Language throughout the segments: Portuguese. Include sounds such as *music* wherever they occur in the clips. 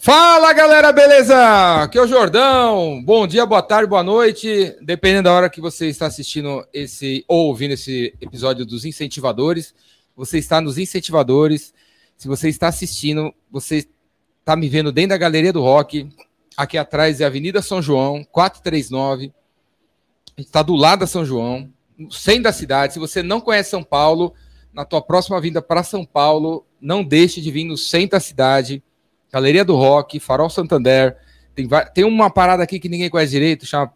Fala galera, beleza? Aqui é o Jordão. Bom dia, boa tarde, boa noite. Dependendo da hora que você está assistindo esse ou ouvindo esse episódio dos incentivadores, você está nos incentivadores. Se você está assistindo, você está me vendo dentro da galeria do rock. Aqui atrás é Avenida São João, 439. A gente está do lado da São João, no centro da cidade. Se você não conhece São Paulo, na tua próxima vinda para São Paulo, não deixe de vir no centro da cidade Galeria do Rock, Farol Santander. Tem, tem uma parada aqui que ninguém conhece direito, chama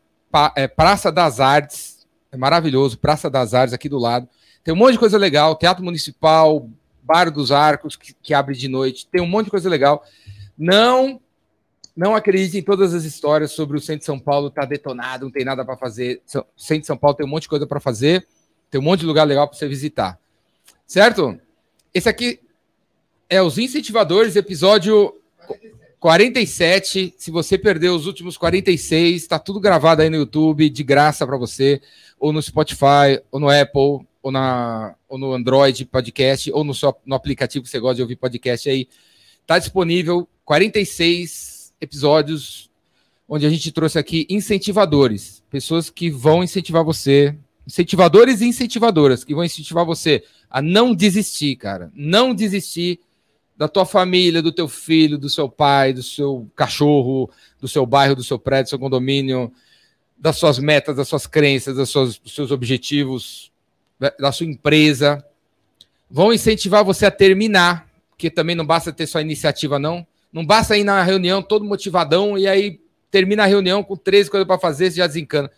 é, Praça das Artes. É maravilhoso, Praça das Artes aqui do lado. Tem um monte de coisa legal, Teatro Municipal, Bar dos Arcos, que, que abre de noite. Tem um monte de coisa legal. Não não acredite em todas as histórias sobre o centro de São Paulo tá detonado, não tem nada para fazer. O centro de São Paulo tem um monte de coisa para fazer, tem um monte de lugar legal para você visitar. Certo? Esse aqui é os incentivadores, episódio 47. Se você perdeu os últimos 46, está tudo gravado aí no YouTube, de graça para você, ou no Spotify, ou no Apple, ou, na, ou no Android Podcast, ou no, seu, no aplicativo que você gosta de ouvir podcast aí. Está disponível 46 episódios, onde a gente trouxe aqui incentivadores, pessoas que vão incentivar você, incentivadores e incentivadoras, que vão incentivar você a não desistir, cara. Não desistir da tua família, do teu filho, do seu pai, do seu cachorro, do seu bairro, do seu prédio, do seu condomínio, das suas metas, das suas crenças, das suas, dos seus objetivos, da sua empresa. Vão incentivar você a terminar, porque também não basta ter sua iniciativa, não. Não basta ir na reunião todo motivadão e aí termina a reunião com 13 coisas para fazer, você já desencana.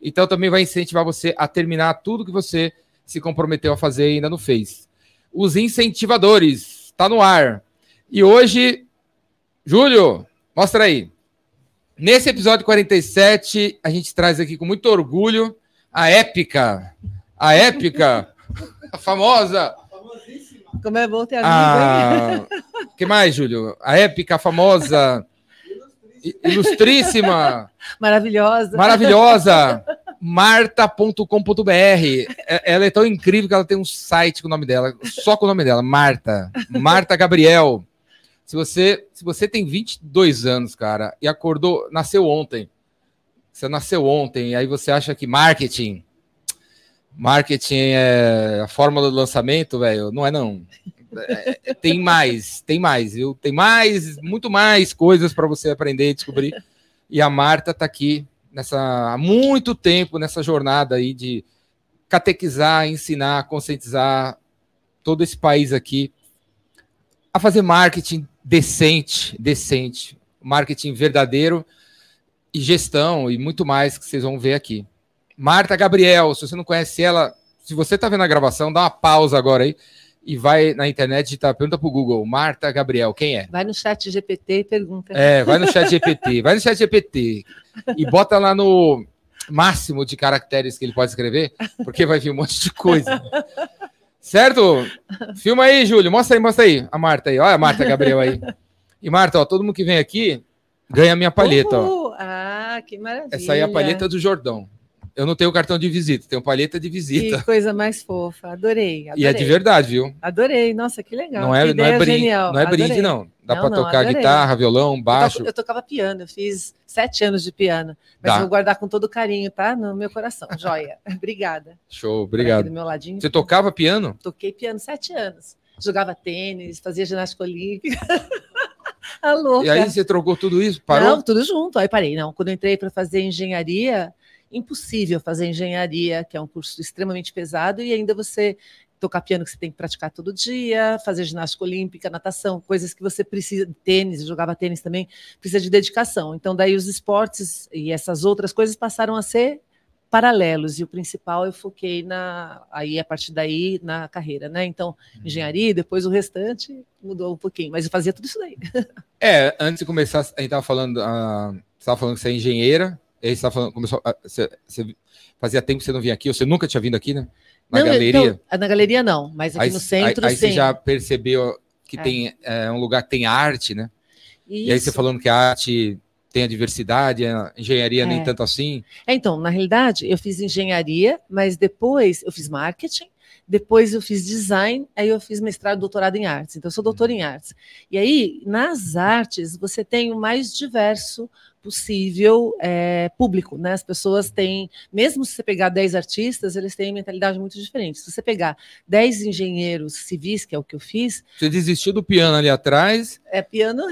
Então também vai incentivar você a terminar tudo que você se comprometeu a fazer e ainda não fez. Os incentivadores Tá no ar. E hoje, Júlio, mostra aí. Nesse episódio 47, a gente traz aqui com muito orgulho a épica, a épica, a famosa. Como é bom ter amigo, O que mais, Júlio? A épica, a famosa, ilustríssima, maravilhosa, maravilhosa, marta.com.br. É, ela é tão incrível que ela tem um site com o nome dela, só com o nome dela, Marta. Marta Gabriel. Se você, se você tem 22 anos, cara, e acordou, nasceu ontem. Você nasceu ontem, aí você acha que marketing marketing é a fórmula do lançamento, velho, não é não. É, tem mais, tem mais, viu? Tem mais, muito mais coisas para você aprender e descobrir. E a Marta tá aqui nessa há muito tempo nessa jornada aí de catequizar, ensinar, conscientizar todo esse país aqui a fazer marketing decente, decente, marketing verdadeiro e gestão e muito mais que vocês vão ver aqui. Marta Gabriel, se você não conhece ela, se você está vendo a gravação, dá uma pausa agora aí e vai na internet e tá, pergunta pro Google, Marta Gabriel, quem é? Vai no chat GPT e pergunta. É, vai no chat GPT, *laughs* vai no chat GPT e bota lá no máximo de caracteres que ele pode escrever, porque vai vir um monte de coisa. Certo? Filma aí, Júlio, mostra aí, mostra aí a Marta aí, olha a Marta Gabriel aí. E Marta, ó, todo mundo que vem aqui ganha a minha palheta, ó. Ah, que maravilha. Essa aí é a palheta do Jordão. Eu não tenho cartão de visita, tenho palheta de visita. Que *laughs* coisa mais fofa, adorei, adorei. E é de verdade, viu? Adorei, nossa, que legal. Não é, não é brinde, não é brinde, não. Dá para tocar adorei. guitarra, violão, baixo. Eu, to, eu, tocava piano, eu fiz sete anos de piano, mas Dá. vou guardar com todo carinho, tá? No meu coração. Joia. *laughs* Obrigada. Show, obrigado. Do meu ladinho. Você tocava piano? Toquei piano sete anos. Jogava tênis, fazia ginástica olímpica. *laughs* A louca. E aí você trocou tudo isso? Parou? Não, tudo junto. Aí parei. Não, quando eu entrei para fazer engenharia, impossível fazer engenharia, que é um curso extremamente pesado, e ainda você tocar piano que você tem que praticar todo dia, fazer ginástica olímpica, natação, coisas que você precisa, tênis, jogava tênis também, precisa de dedicação. Então, daí os esportes e essas outras coisas passaram a ser paralelos e o principal eu foquei na aí a partir daí na carreira, né? Então uhum. engenharia, depois o restante mudou um pouquinho, mas eu fazia tudo isso daí. *laughs* É, antes de começar a gente estava falando, uh, estava falando que você é engenheira, aí você falando, começou, você, você, fazia tempo que você não vinha aqui, você nunca tinha vindo aqui, né? Na não, galeria. Então, na galeria não, mas aqui aí, no centro aí, aí você já percebeu que é. tem é, um lugar que tem arte, né? Isso. E aí você falando que a arte tem a diversidade, a engenharia é. nem tanto assim. É, então, na realidade, eu fiz engenharia, mas depois eu fiz marketing, depois eu fiz design, aí eu fiz mestrado, doutorado em artes. Então, eu sou doutora em artes. E aí, nas artes, você tem o mais diverso possível é, público, né? As pessoas têm, mesmo se você pegar 10 artistas, eles têm mentalidade muito diferente. Se você pegar 10 engenheiros civis, que é o que eu fiz. Você desistiu do piano ali atrás. É piano.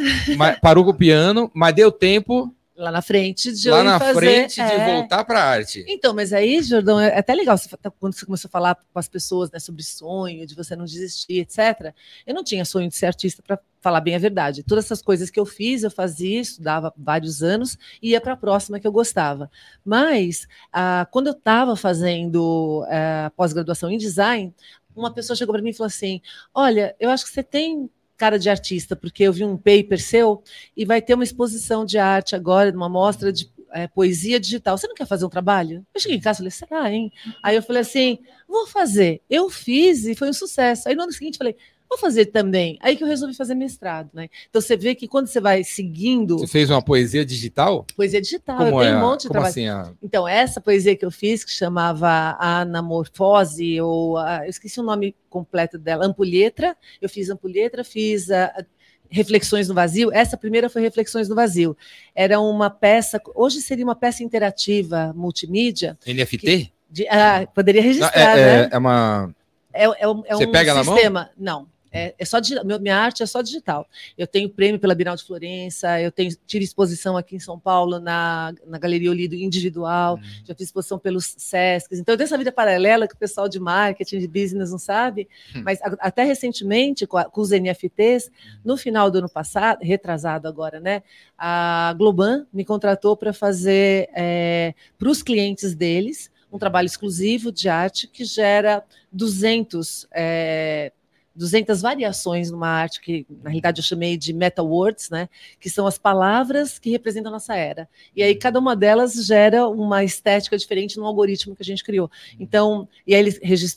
parou com o piano, mas deu tempo lá na frente de lá na fazer, frente de é... voltar para a arte. Então, mas aí, Jordão, é até legal você, tá, quando você começou a falar com as pessoas né, sobre sonho, de você não desistir, etc. Eu não tinha sonho de ser artista para falar bem a verdade. Todas essas coisas que eu fiz, eu fazia, estudava vários anos e ia para a próxima que eu gostava. Mas ah, quando eu estava fazendo ah, pós-graduação em design, uma pessoa chegou para mim e falou assim: Olha, eu acho que você tem cara de artista, porque eu vi um paper seu e vai ter uma exposição de arte agora, uma mostra de é, poesia digital. Você não quer fazer um trabalho? Eu cheguei em casa e falei, será, hein? Aí eu falei assim, vou fazer. Eu fiz e foi um sucesso. Aí no ano seguinte falei, vou fazer também. Aí que eu resolvi fazer mestrado, né? Então você vê que quando você vai seguindo. Você fez uma poesia digital? Poesia digital, Como eu tenho é? um monte de Como trabalho. Assim, a... Então, essa poesia que eu fiz, que chamava Anamorfose, ou a... eu esqueci o nome completo dela, Ampulhetra. Eu fiz Ampulhetra, fiz a. Reflexões no Vazio. Essa primeira foi Reflexões no Vazio. Era uma peça, hoje seria uma peça interativa multimídia. NFT? Que, de, ah, poderia registrar, é, né? É, é uma. É, é, é Você um pega sistema. Na mão? Não. É, é só digital. minha arte é só digital. Eu tenho prêmio pela Bienal de Florença, eu tenho tive exposição aqui em São Paulo na, na Galeria Olido individual, uhum. já fiz exposição pelos SESCs. Então eu tenho essa vida paralela que o pessoal de marketing, de business não sabe, uhum. mas a, até recentemente com, a, com, os NFTs, no final do ano passado, retrasado agora, né? A Globan me contratou para fazer é, para os clientes deles um trabalho exclusivo de arte que gera 200 é, 200 variações numa arte que, na realidade, eu chamei de meta words, né? Que são as palavras que representam a nossa era. E aí, cada uma delas gera uma estética diferente no algoritmo que a gente criou. Então, e aí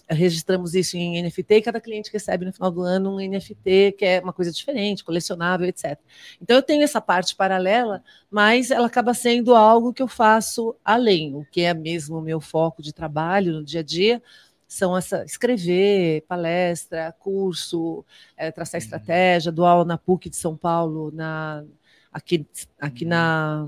registramos isso em NFT e cada cliente recebe no final do ano um NFT que é uma coisa diferente, colecionável, etc. Então, eu tenho essa parte paralela, mas ela acaba sendo algo que eu faço além, o que é mesmo o meu foco de trabalho no dia a dia, são essa, escrever, palestra, curso, é, traçar uhum. estratégia, do aula na PUC de São Paulo, na, aqui, aqui na,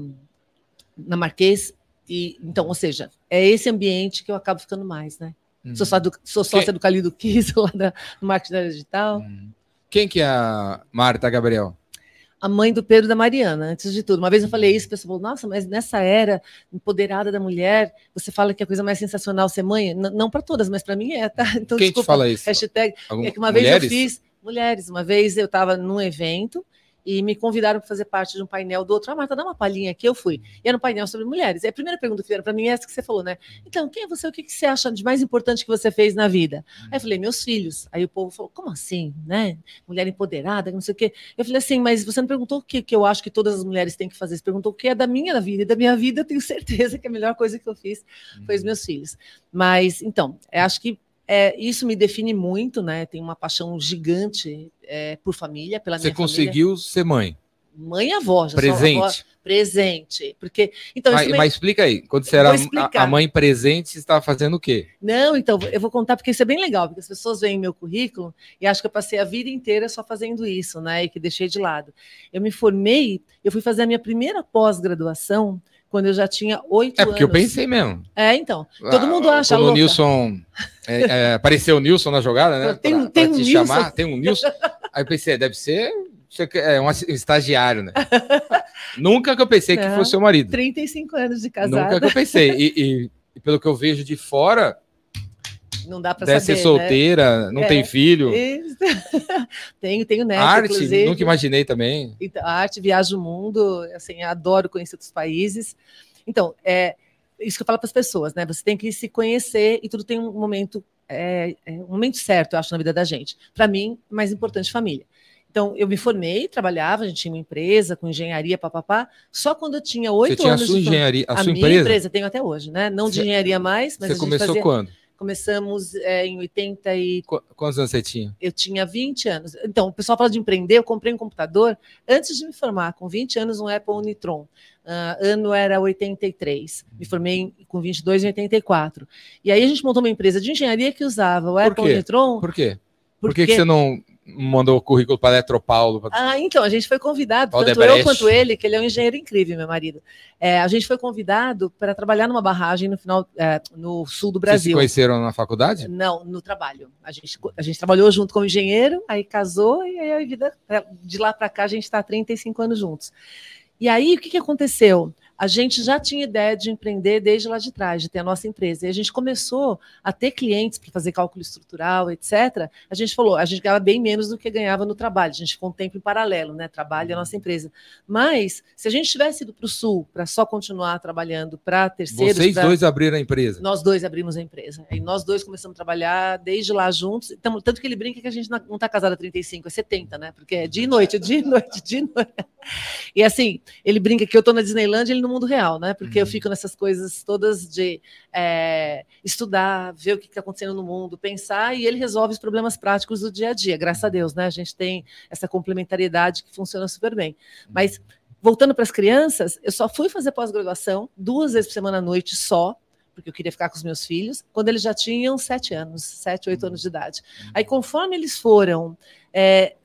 na Marquês. E, então, ou seja, é esse ambiente que eu acabo ficando mais, né? Uhum. Sou, só do, sou sócia Quem? do Calido Kiss, *laughs* lá da, no marketing digital. Uhum. Quem que é a Marta Gabriel? A mãe do Pedro da Mariana, antes de tudo. Uma vez eu falei isso, o pessoal falou, nossa, mas nessa era empoderada da mulher, você fala que a coisa mais sensacional ser mãe? N não para todas, mas para mim é, tá? Então, Quem desculpa, te fala isso? Hashtag, Algum... é que uma mulheres? vez eu fiz, mulheres, uma vez eu estava num evento, e me convidaram para fazer parte de um painel do outro. Ah, Marta, dá uma palhinha aqui. Eu fui. E era um painel sobre mulheres. E a primeira pergunta que vieram para mim é essa que você falou, né? Então, quem é você? O que, que você acha de mais importante que você fez na vida? Aí eu falei, meus filhos. Aí o povo falou, como assim, né? Mulher empoderada, não sei o quê. Eu falei assim, mas você não perguntou o que, que eu acho que todas as mulheres têm que fazer. Você perguntou o que é da minha vida. E da minha vida, eu tenho certeza que a melhor coisa que eu fiz foi os meus filhos. Mas, então, acho que é, isso me define muito, né? Tenho uma paixão gigante é, por família, pela Você minha conseguiu ser mãe? Mãe e avó. Já presente. Avó, presente. Porque, então, mas, mas, explica aí, quando você era a, a, mãe presente, você estava fazendo o quê? Não, então, eu vou contar porque isso é bem legal, porque as pessoas veem meu currículo e acham que eu passei a vida inteira só fazendo isso, né? E que deixei de lado. Eu me formei, eu fui fazer a minha primeira pós-graduação quando eu já tinha oito anos. É porque anos. eu pensei mesmo. É, então. Todo mundo ah, acha Quando louca. o Nilson... É, é, apareceu o Nilson na jogada, né? Tem, pra, tem pra um te Nilson. chamar, tem um Nilson. Aí eu pensei, deve ser é um estagiário, né? *laughs* Nunca que eu pensei que fosse seu marido. 35 anos de casado. Nunca que eu pensei. E, e pelo que eu vejo de fora, não dá para saber. Ser solteira, né? não é, tem filho. *laughs* tenho, tenho neto, arte, inclusive. nunca imaginei também. Então, arte, viaja o mundo, assim, adoro conhecer outros países. Então, é isso que eu falo para as pessoas, né? Você tem que se conhecer e tudo tem um momento, é, é um momento certo, eu acho, na vida da gente. Para mim, mais importante, família. Então, eu me formei, trabalhava, a gente tinha uma empresa com engenharia, papapá. Só quando eu tinha oito anos. Você tinha a sua engenharia, a, a sua minha empresa? empresa, tenho até hoje, né? Não de engenharia mais, mas Você começou fazia... quando? Começamos é, em 80 e... Quantos anos você tinha? Eu tinha 20 anos. Então, o pessoal fala de empreender, eu comprei um computador antes de me formar, com 20 anos, um Apple Unitron. Uh, ano era 83. Me formei com 22 em 84. E aí a gente montou uma empresa de engenharia que usava o Por Apple quê? Unitron. Por quê? Por que, que você não mandou o currículo para Eletropaulo? Pra... Ah, então, a gente foi convidado, tanto eu quanto ele, que ele é um engenheiro incrível, meu marido. É, a gente foi convidado para trabalhar numa barragem no final, é, no sul do Vocês se Brasil. conheceram na faculdade? Não, no trabalho. A gente, a gente trabalhou junto como engenheiro, aí casou, e aí a vida, de lá para cá a gente está há 35 anos juntos. E aí, o que, que aconteceu? A gente já tinha ideia de empreender desde lá de trás, de ter a nossa empresa. E a gente começou a ter clientes para fazer cálculo estrutural, etc. A gente falou, a gente ganhava bem menos do que ganhava no trabalho. A gente ficou um tempo em paralelo, né? Trabalho e a nossa empresa. Mas, se a gente tivesse ido para o Sul para só continuar trabalhando para terceiros. Vocês pra... dois abriram a empresa. Nós dois abrimos a empresa. E nós dois começamos a trabalhar desde lá juntos. Então, tanto que ele brinca que a gente não está casado há 35, é 70, né? Porque é dia e noite, dia e noite, dia e noite. E assim, ele brinca que eu estou na Disneyland ele no mundo real, né? Porque uhum. eu fico nessas coisas todas de é, estudar, ver o que está acontecendo no mundo, pensar, e ele resolve os problemas práticos do dia a dia. Graças a Deus, né? A gente tem essa complementariedade que funciona super bem. Mas voltando para as crianças, eu só fui fazer pós-graduação duas vezes por semana à noite só, porque eu queria ficar com os meus filhos, quando eles já tinham sete anos, sete, oito anos de idade. Aí, conforme eles foram é,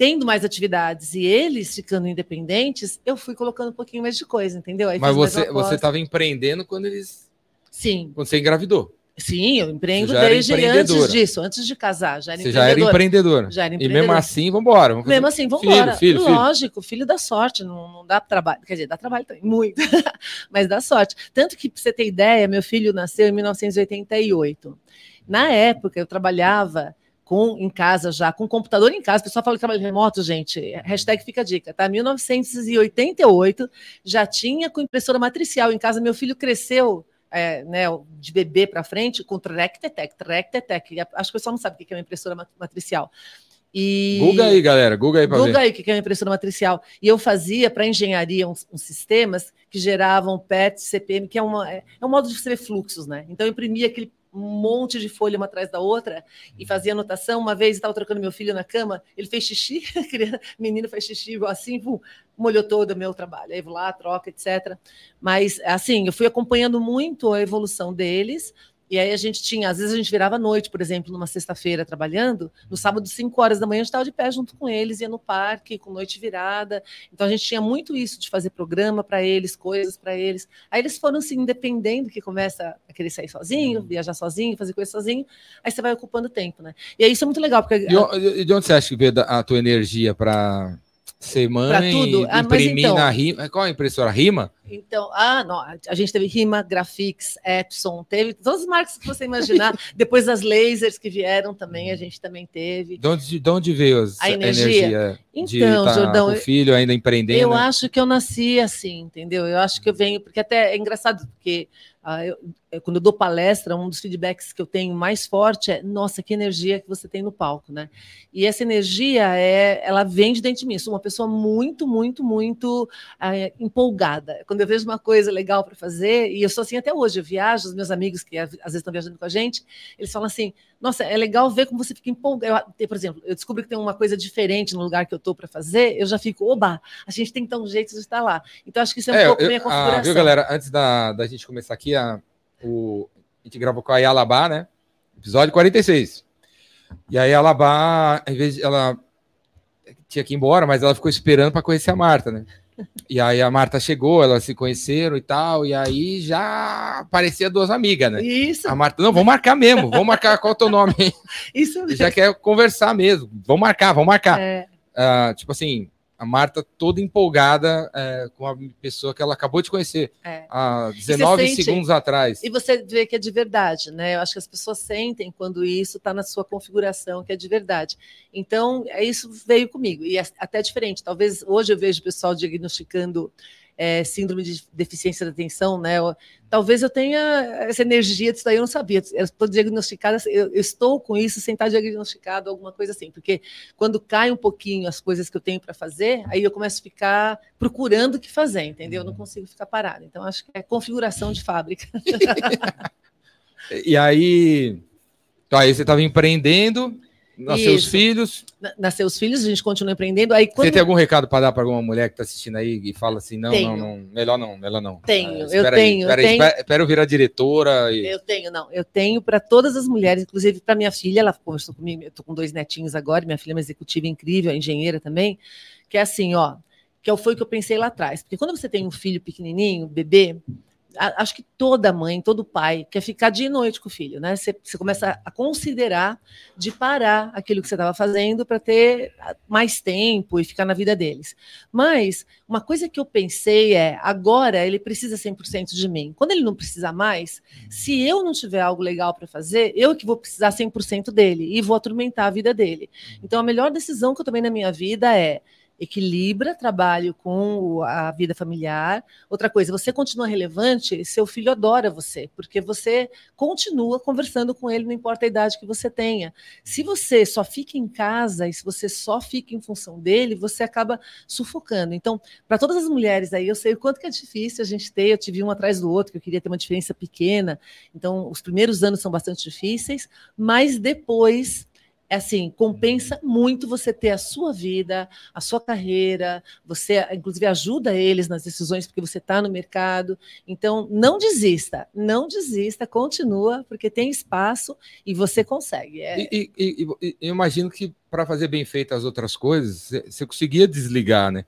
tendo mais atividades e eles ficando independentes, eu fui colocando um pouquinho mais de coisa, entendeu? Aí Mas você você estava empreendendo quando eles Sim. Quando você engravidou. Sim, eu empreendo desde antes disso, antes de casar. Já era Você já era empreendedora. Já era empreendedora. E mesmo assim, vamos embora. Mesmo assim, vamos embora. Filho, filho, Lógico, filho dá sorte, não, não dá trabalho. Quer dizer, dá trabalho também, muito, *laughs* mas dá sorte. Tanto que, para você ter ideia, meu filho nasceu em 1988. Na época, eu trabalhava com em casa já, com computador em casa. O pessoal fala que trabalho remoto, gente. Hashtag fica a dica, tá? 1988 já tinha com impressora matricial em casa. Meu filho cresceu. É, né, de bebê para frente, com Trectetec, Trectetec. Acho que o pessoal não sabe o que é uma impressora matricial. E... Google aí, galera. Google aí para ver. aí o que é uma impressora matricial. E eu fazia para engenharia uns, uns, sistemas que geravam PET, CPM, que é, uma, é, é um modo de ver fluxos, né? Então eu imprimia aquele um monte de folha uma atrás da outra e fazia anotação. Uma vez estava trocando meu filho na cama, ele fez xixi, *laughs* menino faz xixi igual assim, pum, molhou todo o meu trabalho. Aí vou lá, troca, etc. Mas, assim, eu fui acompanhando muito a evolução deles, e aí a gente tinha, às vezes a gente virava à noite, por exemplo, numa sexta-feira trabalhando, no sábado, 5 horas da manhã, a gente estava de pé junto com eles, ia no parque, com noite virada. Então a gente tinha muito isso de fazer programa para eles, coisas para eles. Aí eles foram se independendo, que começa a querer sair sozinho, viajar sozinho, fazer coisa sozinho, aí você vai ocupando tempo, né? E aí isso é muito legal, porque. E de onde você acha que veio a tua energia para ser mãe, tudo. Ah, imprimir então, na Rima. Qual é a impressora? Rima? Então, ah, não, a gente teve Rima, Graphics, Epson, teve todas as marcas que você imaginar. *laughs* Depois as lasers que vieram também, a gente também teve. De onde, de onde veio a energia? energia então, tá Jordão, o filho ainda empreendendo? Eu acho que eu nasci assim, entendeu? Eu acho que eu venho, porque até é engraçado, porque ah, eu, quando eu dou palestra, um dos feedbacks que eu tenho mais forte é: nossa, que energia que você tem no palco, né? E essa energia é, ela vem de dentro de mim. Eu sou uma pessoa muito, muito, muito é, empolgada. Quando eu vejo uma coisa legal para fazer, e eu sou assim até hoje, eu viajo, os meus amigos que às vezes estão viajando com a gente, eles falam assim: nossa, é legal ver como você fica empolgado. Eu, por exemplo, eu descubro que tem uma coisa diferente no lugar que eu estou para fazer, eu já fico, oba, a gente tem que dar um jeito de estar lá. Então, acho que isso é um é, pouco eu, minha configuração. Ah, viu, galera? Antes da, da gente começar aqui, a, o, a gente gravou com a Yalabá, né? Episódio 46. E aí a Alabá, às vezes ela tinha que ir embora, mas ela ficou esperando para conhecer a Marta, né? E aí a Marta chegou, elas se conheceram e tal, e aí já aparecia duas amigas, né? Isso. A Marta, não, vamos marcar mesmo, vamos marcar qual é o teu nome. *laughs* Isso mesmo. Já quer conversar mesmo, vamos marcar, vamos marcar. É. Uh, tipo assim, a Marta toda empolgada é, com a pessoa que ela acabou de conhecer é. há 19 sente, segundos atrás. E você vê que é de verdade, né? Eu acho que as pessoas sentem quando isso está na sua configuração, que é de verdade. Então, é isso veio comigo. E é até diferente. Talvez hoje eu vejo o pessoal diagnosticando é, síndrome de deficiência da atenção, né? Talvez eu tenha essa energia disso daí, eu não sabia. Eu estou diagnosticada, eu, eu, estou com isso sem estar diagnosticado, alguma coisa assim, porque quando cai um pouquinho as coisas que eu tenho para fazer, aí eu começo a ficar procurando o que fazer, entendeu? Eu não consigo ficar parada. Então, acho que é configuração de fábrica. *laughs* E aí, então aí você estava empreendendo, nasceu os filhos. Nasceu os filhos, a gente continua empreendendo. Aí, quando... Você tem algum recado para dar para alguma mulher que está assistindo aí e fala assim: não, não, não, melhor não, melhor não. Tenho, ah, eu tenho. Espera, eu tenho. Espera, eu virar diretora. E... Eu tenho, não. Eu tenho para todas as mulheres, inclusive para minha filha, ela conversou comigo, eu estou com dois netinhos agora, minha filha é uma executiva incrível, é engenheira também, que é assim, ó, que foi o que eu pensei lá atrás. Porque quando você tem um filho pequenininho, bebê, acho que toda mãe, todo pai quer ficar dia e noite com o filho, né? Você, você começa a considerar de parar aquilo que você estava fazendo para ter mais tempo e ficar na vida deles. Mas uma coisa que eu pensei é: agora ele precisa 100% de mim. Quando ele não precisa mais, se eu não tiver algo legal para fazer, eu que vou precisar 100% dele e vou atormentar a vida dele. Então a melhor decisão que eu tomei na minha vida é equilibra trabalho com a vida familiar. Outra coisa, você continua relevante, seu filho adora você, porque você continua conversando com ele, não importa a idade que você tenha. Se você só fica em casa e se você só fica em função dele, você acaba sufocando. Então, para todas as mulheres aí, eu sei o quanto que é difícil a gente ter, eu tive um atrás do outro, que eu queria ter uma diferença pequena. Então, os primeiros anos são bastante difíceis, mas depois é assim, compensa muito você ter a sua vida, a sua carreira, você, inclusive, ajuda eles nas decisões porque você está no mercado. Então, não desista, não desista, continua, porque tem espaço e você consegue. É... E, e, e, eu imagino que para fazer bem feito as outras coisas, você conseguia desligar, né?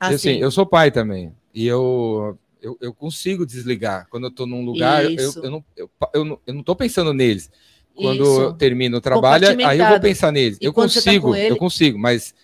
Ah, assim, eu sou pai também, e eu eu, eu, consigo desligar. Quando eu estou num lugar, eu, eu, não, eu, eu, não, eu não tô pensando neles. Quando Isso. termina o trabalho, aí eu vou pensar neles. E eu tá consigo, tá ele... eu consigo, mas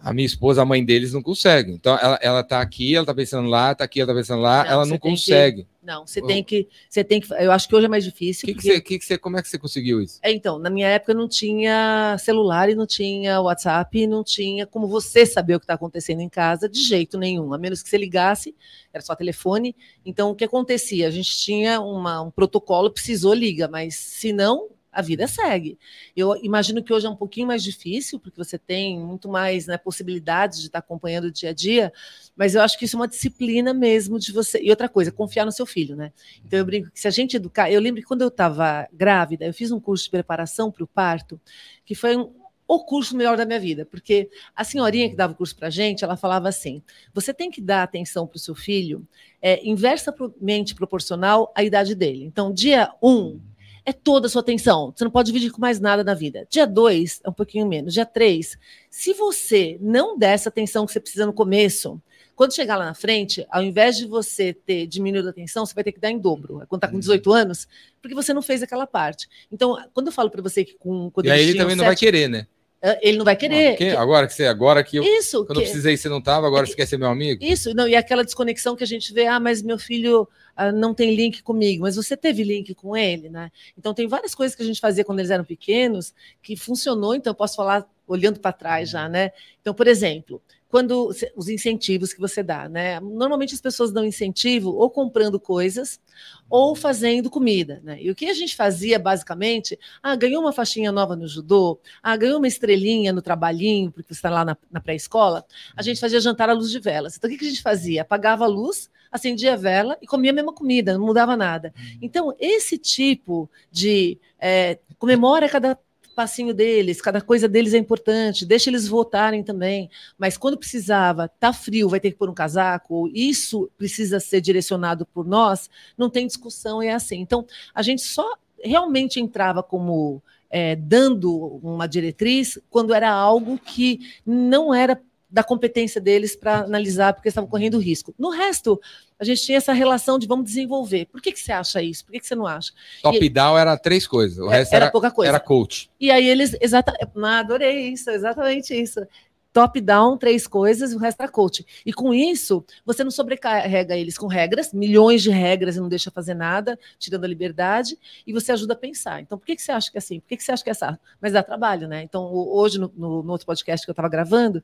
a minha esposa, a mãe deles, não consegue. Então, ela, ela tá aqui, ela tá pensando lá, tá aqui, ela tá pensando lá, não, ela não consegue. Que, não, você tem que. Você tem que. Eu acho que hoje é mais difícil. Que porque... que você, que você, como é que você conseguiu isso? É, então, na minha época não tinha celular e não tinha WhatsApp, e não tinha como você saber o que está acontecendo em casa de jeito nenhum, a menos que você ligasse, era só telefone. Então, o que acontecia? A gente tinha uma, um protocolo, precisou, liga, mas se não, a vida segue. Eu imagino que hoje é um pouquinho mais difícil, porque você tem muito mais né, possibilidades de estar acompanhando o dia a dia, mas eu acho que isso é uma disciplina mesmo de você. E outra coisa, confiar no seu filho, né? Então eu brinco que se a gente educar. Eu lembro que quando eu estava grávida, eu fiz um curso de preparação para o parto, que foi um, o curso melhor da minha vida, porque a senhorinha que dava o curso para gente, ela falava assim: você tem que dar atenção para o seu filho é, inversamente proporcional à idade dele. Então, dia 1, um, é toda a sua atenção. Você não pode dividir com mais nada na vida. Dia 2 é um pouquinho menos. Dia 3, se você não der essa atenção que você precisa no começo, quando chegar lá na frente, ao invés de você ter diminuído a atenção, você vai ter que dar em dobro. Quando está com 18 uhum. anos, porque você não fez aquela parte. Então, quando eu falo para você que com. e aí ele também não vai querer, né? Ele não vai querer. que, agora que você, agora que eu, isso, quando que, eu precisei você não estava, agora é, você quer ser meu amigo? Isso, não, e aquela desconexão que a gente vê, ah, mas meu filho ah, não tem link comigo, mas você teve link com ele, né? Então tem várias coisas que a gente fazia quando eles eram pequenos que funcionou, então eu posso falar olhando para trás já, né? Então, por exemplo, quando os incentivos que você dá, né? Normalmente as pessoas dão incentivo ou comprando coisas ou fazendo comida, né? E o que a gente fazia basicamente, ah, ganhou uma faixinha nova no judô, ah, ganhou uma estrelinha no trabalhinho, porque você está lá na, na pré-escola, a gente fazia jantar à luz de velas. Então o que a gente fazia? Apagava a luz, acendia a vela e comia a mesma comida, não mudava nada. Uhum. Então esse tipo de é, comemora cada passinho deles, cada coisa deles é importante, deixa eles votarem também. Mas quando precisava, tá frio, vai ter que pôr um casaco, isso precisa ser direcionado por nós, não tem discussão, é assim. Então, a gente só realmente entrava como é, dando uma diretriz quando era algo que não era da competência deles para analisar, porque estavam correndo risco. No resto, a gente tinha essa relação de vamos desenvolver. Por que, que você acha isso? Por que, que você não acha? Top-down era três coisas, o é, resto era, era, pouca coisa. Era coach. E aí eles, exatamente, ah, adorei isso, exatamente isso. Top-down, três coisas, o resto era coach. E com isso, você não sobrecarrega eles com regras, milhões de regras e não deixa fazer nada, tirando a liberdade, e você ajuda a pensar. Então, por que, que você acha que é assim? Por que, que você acha que é assim? Mas dá trabalho, né? Então, hoje, no, no, no outro podcast que eu estava gravando,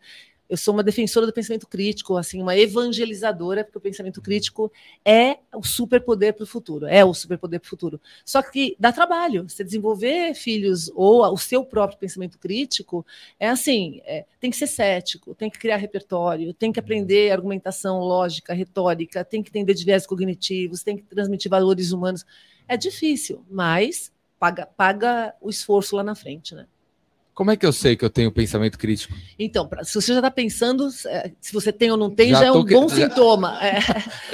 eu sou uma defensora do pensamento crítico, assim, uma evangelizadora, porque o pensamento crítico é o superpoder para o futuro, é o superpoder para o futuro. Só que dá trabalho. Você desenvolver filhos ou o seu próprio pensamento crítico é assim, é, tem que ser cético, tem que criar repertório, tem que aprender argumentação, lógica, retórica, tem que entender diversos cognitivos, tem que transmitir valores humanos É difícil, mas paga, paga o esforço lá na frente, né? Como é que eu sei que eu tenho pensamento crítico? Então, pra, se você já está pensando é, se você tem ou não tem, já, já é um bom que... sintoma. É.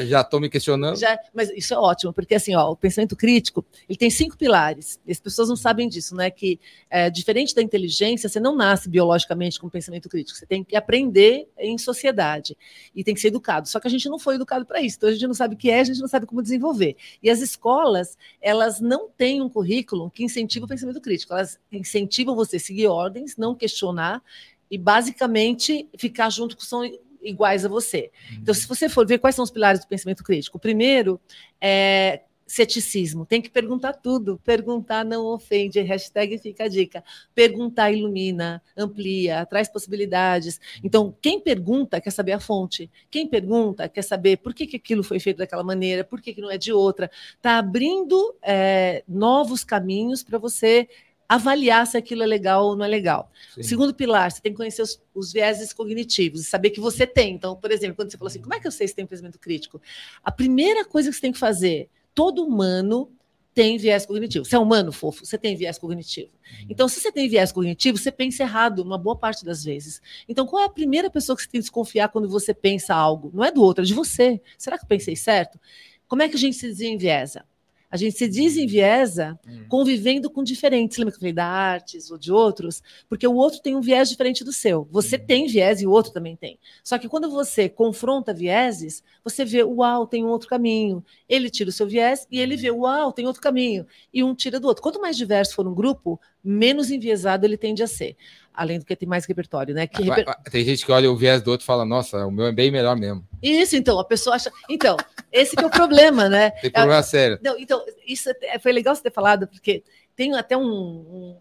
*laughs* Já estou me questionando. Já, mas isso é ótimo, porque assim, ó, o pensamento crítico ele tem cinco pilares. E as pessoas não sabem disso, né? Que é, diferente da inteligência, você não nasce biologicamente com pensamento crítico. Você tem que aprender em sociedade e tem que ser educado. Só que a gente não foi educado para isso. Então a gente não sabe o que é, a gente não sabe como desenvolver. E as escolas, elas não têm um currículo que incentiva o pensamento crítico. Elas incentivam você a seguir ordens, não questionar e basicamente ficar junto com são iguais a você. Então, se você for ver quais são os pilares do pensamento crítico, o primeiro é ceticismo. Tem que perguntar tudo. Perguntar não ofende. Hashtag fica a dica. Perguntar ilumina, amplia, traz possibilidades. Então, quem pergunta quer saber a fonte. Quem pergunta quer saber por que, que aquilo foi feito daquela maneira, por que, que não é de outra. Está abrindo é, novos caminhos para você avaliar se aquilo é legal ou não é legal. Sim. O segundo pilar, você tem que conhecer os, os vieses cognitivos e saber que você tem. Então, por exemplo, quando você falou assim, como é que eu sei se tem pensamento crítico? A primeira coisa que você tem que fazer, todo humano tem viés cognitivo. Você é humano, fofo, você tem viés cognitivo. Uhum. Então, se você tem viés cognitivo, você pensa errado uma boa parte das vezes. Então, qual é a primeira pessoa que você tem que desconfiar quando você pensa algo? Não é do outro, é de você. Será que eu pensei certo? Como é que a gente se desenviesa? A gente se desenviesa hum. convivendo com diferentes. Lembra que eu falei da artes ou de outros? Porque o outro tem um viés diferente do seu. Você hum. tem viés e o outro também tem. Só que quando você confronta vieses, você vê, uau, tem um outro caminho. Ele tira o seu viés e ele vê, uau, tem outro caminho. E um tira do outro. Quanto mais diverso for um grupo, menos enviesado ele tende a ser. Além do que tem mais repertório, né? Que reper... Tem gente que olha o viés do outro e fala, nossa, o meu é bem melhor mesmo. Isso, então, a pessoa acha. Então, esse que é o problema, né? *laughs* Tem problema é... sério. Não, então, isso é, foi legal você ter falado, porque tem até um, um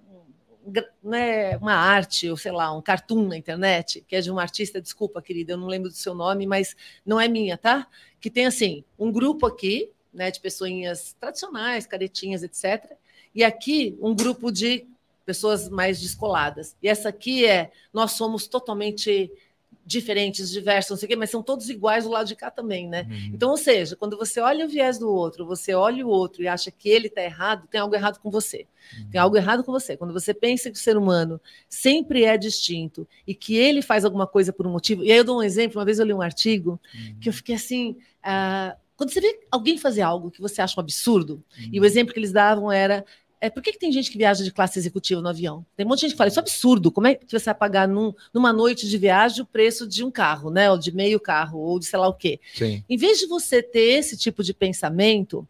né, uma arte, ou sei lá, um cartoon na internet, que é de uma artista, desculpa, querida, eu não lembro do seu nome, mas não é minha, tá? Que tem assim, um grupo aqui, né, de pessoinhas tradicionais, caretinhas, etc. E aqui um grupo de pessoas mais descoladas. E essa aqui é nós somos totalmente diferentes, diversos, não sei o quê, mas são todos iguais do lado de cá também, né? Uhum. Então, ou seja, quando você olha o viés do outro, você olha o outro e acha que ele está errado, tem algo errado com você. Uhum. Tem algo errado com você. Quando você pensa que o ser humano sempre é distinto e que ele faz alguma coisa por um motivo. E aí eu dou um exemplo, uma vez eu li um artigo uhum. que eu fiquei assim. Uh, quando você vê alguém fazer algo que você acha um absurdo, e o uhum. exemplo que eles davam era é, por que, que tem gente que viaja de classe executiva no avião? Tem um monte de gente que fala, isso é absurdo, como é que você vai pagar num, numa noite de viagem o preço de um carro, né? Ou de meio carro, ou de sei lá o quê. Sim. Em vez de você ter esse tipo de pensamento,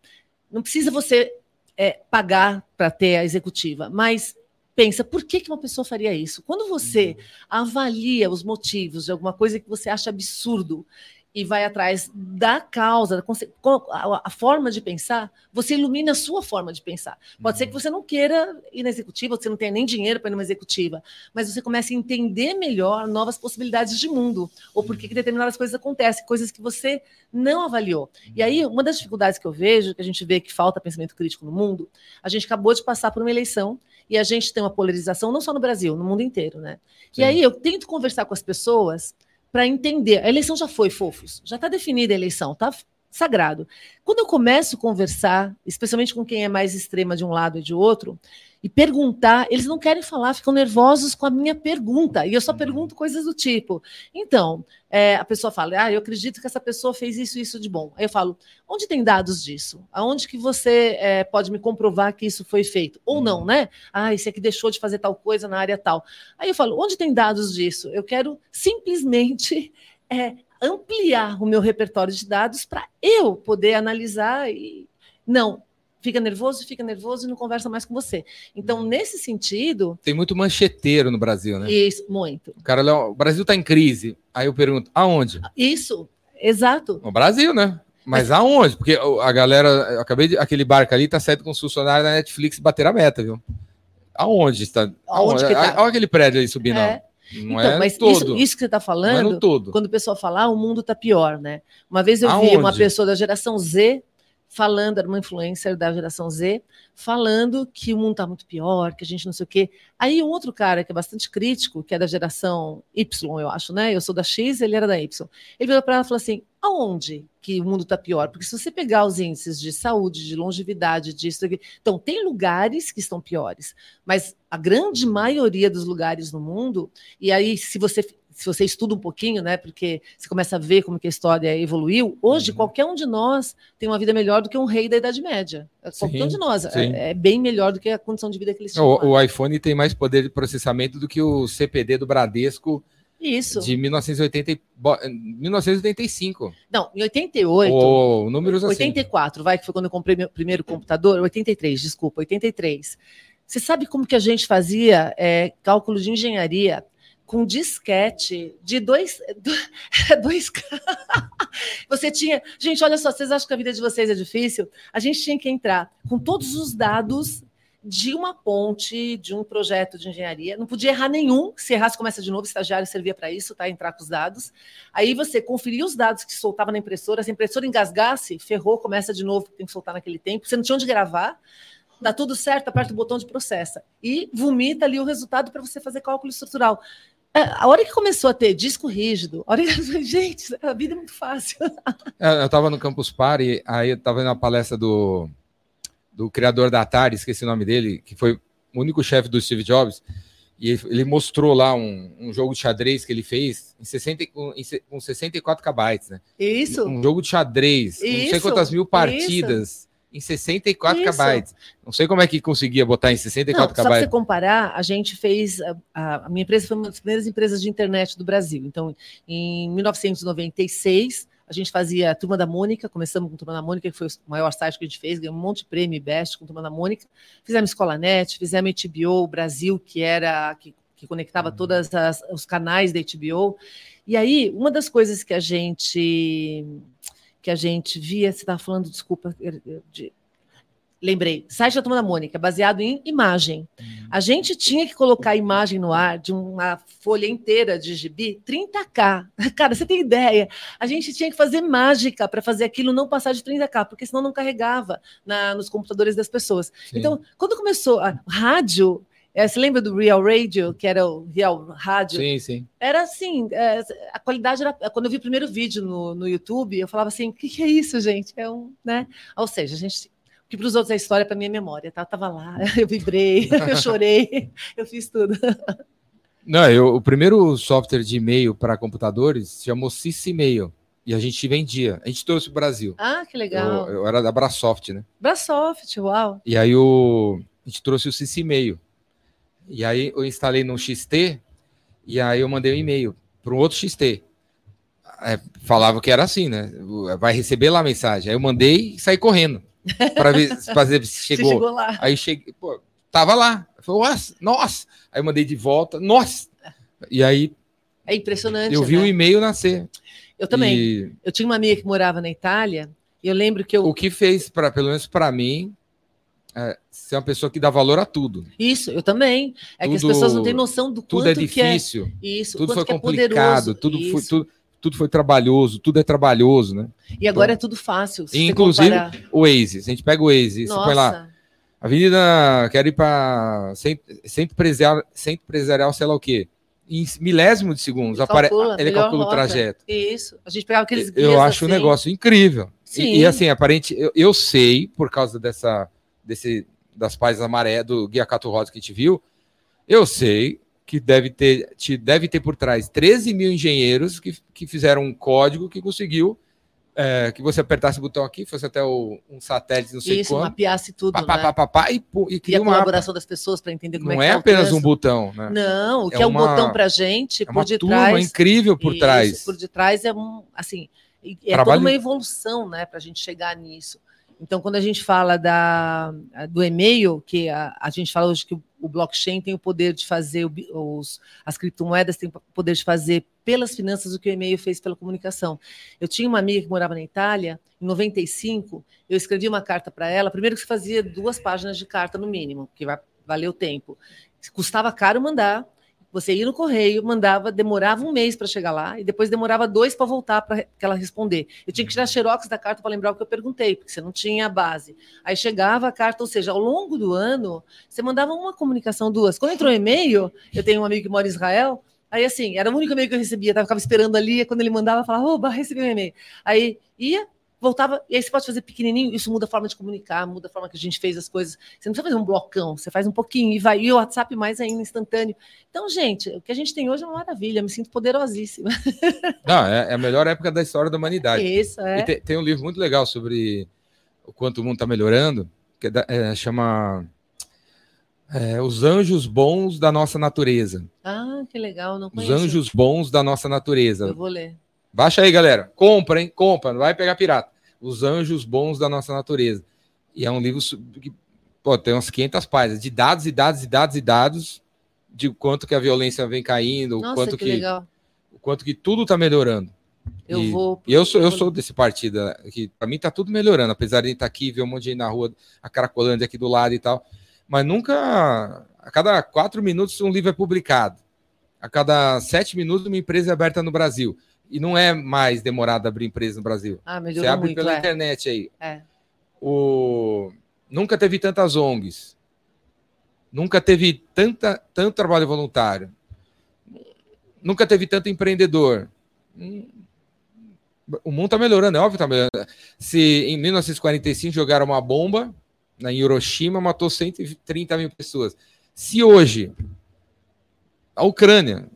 não precisa você é, pagar para ter a executiva, mas pensa, por que, que uma pessoa faria isso? Quando você uhum. avalia os motivos de alguma coisa que você acha absurdo e vai atrás da causa, a forma de pensar, você ilumina a sua forma de pensar. Pode ser que uhum. você não queira ir na executiva, você não tenha nem dinheiro para ir numa executiva, mas você começa a entender melhor novas possibilidades de mundo, ou por que uhum. determinadas coisas acontecem, coisas que você não avaliou. E aí, uma das dificuldades que eu vejo, que a gente vê que falta pensamento crítico no mundo, a gente acabou de passar por uma eleição e a gente tem uma polarização não só no Brasil, no mundo inteiro, né? Sim. E aí eu tento conversar com as pessoas para entender. A eleição já foi, fofos, já está definida a eleição, tá sagrado. Quando eu começo a conversar, especialmente com quem é mais extrema de um lado e de outro, e perguntar, eles não querem falar, ficam nervosos com a minha pergunta. E eu só pergunto coisas do tipo. Então, é, a pessoa fala, ah, eu acredito que essa pessoa fez isso isso de bom. Aí eu falo, onde tem dados disso? Aonde que você é, pode me comprovar que isso foi feito? Ou não, né? Ah, esse aqui deixou de fazer tal coisa na área tal. Aí eu falo, onde tem dados disso? Eu quero simplesmente é, ampliar o meu repertório de dados para eu poder analisar e. Não, fica nervoso, fica nervoso e não conversa mais com você. Então, nesse sentido. Tem muito mancheteiro no Brasil, né? Isso, muito. O cara, o Brasil está em crise. Aí eu pergunto, aonde? Isso, exato. No Brasil, né? Mas, aonde? Porque a galera, acabei de. Aquele barco ali tá saindo com os funcionários da Netflix bater a meta, viu? Aonde está? Aonde, aonde que tá? Olha aquele prédio aí subindo. É. Não então, é mas. Isso, isso que você está falando, quando o pessoal fala, ah, o mundo está pior, né? Uma vez eu Aonde? vi uma pessoa da geração Z falando, era uma influencer da geração Z, falando que o mundo está muito pior, que a gente não sei o quê. Aí um outro cara que é bastante crítico, que é da geração Y, eu acho, né? Eu sou da X, ele era da Y. Ele virou para ela e falou assim: aonde que o mundo está pior? Porque se você pegar os índices de saúde, de longevidade, disso, então tem lugares que estão piores, mas a grande maioria dos lugares no mundo, e aí se você se você estuda um pouquinho, né, porque você começa a ver como que a história evoluiu, hoje uhum. qualquer um de nós tem uma vida melhor do que um rei da Idade Média. Qualquer um de nós é, é, bem melhor do que a condição de vida que eles tinham. O, o iPhone tem mais poder de processamento do que o CPD do Bradesco isso. De 1980, 1985. Não, em 88. Ou números 84, assim. vai, que foi quando eu comprei meu primeiro computador. 83, desculpa, 83. Você sabe como que a gente fazia é, cálculo de engenharia com disquete de dois. *laughs* dois *laughs* você tinha. Gente, olha só, vocês acham que a vida de vocês é difícil? A gente tinha que entrar com todos os dados de uma ponte, de um projeto de engenharia. Não podia errar nenhum. Se errasse, começa de novo. O estagiário servia para isso, tá? Entrar com os dados. Aí você conferia os dados que soltava na impressora. Se a impressora engasgasse, ferrou, começa de novo, tem que soltar naquele tempo. Você não tinha onde gravar. Dá tudo certo, aperta o botão de processa. E vomita ali o resultado para você fazer cálculo estrutural. É, a hora que começou a ter disco rígido, a hora que... gente, a vida é muito fácil. É, eu estava no Campus Party, aí eu estava uma palestra do do criador da Atari, esqueci o nome dele, que foi o único chefe do Steve Jobs, e ele mostrou lá um, um jogo de xadrez que ele fez em, 60, com 64 KB, né? Isso. Um jogo de xadrez, isso, não sei quantas mil partidas. Isso. Em 64 isso. KB. Não sei como é que conseguia botar em 64 KB. Só para você comparar, a gente fez. A, a minha empresa foi uma das primeiras empresas de internet do Brasil. Então, em 1996, a gente fazia Turma da Mônica, começamos com Turma da Mônica, que foi o maior site que a gente fez, ganhou um monte de prêmio Best com Turma da Mônica. Fizemos Escola Net, fizemos HBO Brasil, que era que, que conectava uhum. todos os canais da HBO. E aí, uma das coisas que a gente que a gente via, você estava falando, desculpa, de, lembrei, site da Turma da Mônica, baseado em imagem. Uhum. A gente tinha que colocar a imagem no ar de uma folha inteira de gibi, 30K. *laughs* Cara, você tem ideia? A gente tinha que fazer mágica para fazer aquilo não passar de 30K, porque senão não carregava na, nos computadores das pessoas. Sim. Então, quando começou a rádio, é, você lembra do Real Radio, que era o Real Rádio? Sim, sim. Era assim, é, a qualidade era. Quando eu vi o primeiro vídeo no, no YouTube, eu falava assim: o que, que, é isso, gente? É um. Né? Ou seja, a gente que para os outros é história, para mim é memória, tá? Eu tava lá, *laughs* eu vibrei, eu chorei, *laughs* eu fiz tudo. Não, eu, o primeiro software de e-mail para computadores chamou Sysmail e a gente vendia. A gente trouxe o Brasil. Ah, que legal. Eu, eu era da Brasoft, né? Brasoft, uau. E aí o, a gente trouxe o Sysmail. E aí eu instalei no XT e aí eu mandei um e-mail para um outro XT. É, falava que era assim, né? Vai receber lá a mensagem. Aí eu mandei e saí correndo para ver *laughs* fazer se chegou. chegou lá. Aí cheguei, pô, tava lá. Falei, nossa, nossa. Aí eu mandei de volta, nossa. E aí. É impressionante. Eu vi né? o e-mail nascer. Eu também. E... Eu tinha uma amiga que morava na Itália. E eu lembro que eu. O que fez, para pelo menos para mim, é, ser uma pessoa que dá valor a tudo. Isso, eu também. É tudo, que as pessoas não têm noção do tudo é quanto é difícil. Que é, isso, tudo foi complicado, é tudo foi tudo tudo foi trabalhoso, tudo é trabalhoso, né? E agora então, é tudo fácil. Inclusive o Waze. Se a gente pega o Waze, Nossa. você põe lá. Avenida, quero ir para Centro Empresarial, Centro Empresarial, sei lá o quê. Em milésimo de segundos, ele apare... calcula, ele calcula o trajeto. Isso. A gente pegava aqueles Eu acho assim. um negócio incrível. E, e, assim, aparente, eu, eu, sei, por causa dessa, desse, das da maré, do Guia Cato Rosa que a gente viu, eu sei que deve ter, te, deve ter por trás 13 mil engenheiros que, que fizeram um código que conseguiu é, que você apertasse o botão aqui, fosse até o, um satélite, não sei Isso, mapeasse tudo, pá, pá, né? pá, pá, e, e, e a colaboração das pessoas para entender como não é que Não é apenas um botão, né? Não, o que é, é um botão para gente, é por detrás... incrível por Isso, trás. por detrás é um, assim, é Trabalho... toda uma evolução, né, para a gente chegar nisso. Então, quando a gente fala da, do e-mail, que a, a gente fala hoje que o, o blockchain tem o poder de fazer, os, as criptomoedas têm o poder de fazer pelas finanças o que o e-mail fez pela comunicação. Eu tinha uma amiga que morava na Itália, em 95, eu escrevi uma carta para ela, primeiro que fazia duas páginas de carta no mínimo, que vai o tempo. Custava caro mandar, Você ia no correio, mandava, demorava um mês para chegar lá e depois demorava dois para voltar para ela responder. Eu tinha que tirar xerox da carta para lembrar o que eu perguntei, porque você não tinha a base. Aí chegava a carta, ou seja, ao longo do ano, você mandava uma comunicação, duas. Quando entrou e-mail, eu tenho um amigo que mora em Israel, aí assim, era o único e-mail que eu recebia, eu ficava esperando ali, quando ele mandava, eu falava, oba, recebi um e-mail. Aí ia, voltava, e aí você pode fazer pequenininho, isso muda a forma de comunicar, muda a forma que a gente fez as coisas. Você não precisa fazer um blocão, você faz um pouquinho e vai, e o WhatsApp mais ainda instantâneo. Então, gente, o que a gente tem hoje é uma maravilha, me sinto poderosíssima. *laughs* Não, é, é a melhor época da história da humanidade. Isso, é. Tem, tem, um livro muito legal sobre o quanto o mundo está melhorando, que é, é, chama é, Os Anjos Bons da Nossa Natureza. Ah, que legal, não conheço. Os Anjos Bons da Nossa Natureza. Eu vou ler. Baixa aí, galera. Compra, hein? Compra, não vai pegar pirata. Os Anjos Bons da Nossa Natureza. E é um livro que pô, tem umas 500 páginas de dados e dados e dados e dados de quanto que a violência vem caindo, Nossa, quanto que, que, legal. o quanto que tudo está melhorando. Eu e, vou. E eu sou, eu sou desse partido, né, que para mim tá tudo melhorando, apesar de estar aqui, ver um monte de gente na rua, a Caracolândia aqui do lado e tal. Mas nunca, a cada quatro minutos um livro é publicado. A cada sete minutos uma empresa é aberta no Brasil. E não é mais demorado abrir empresa no Brasil. Ah, Você abre muito, pela é. internet aí. É. O... Nunca teve tantas ONGs. Nunca teve tanta, tanto trabalho voluntário. Nunca teve tanto empreendedor. O mundo está melhorando, é óbvio que está melhorando. Se em 1945 jogaram uma bomba na Hiroshima, matou 130 mil pessoas. Se hoje a Ucrânia,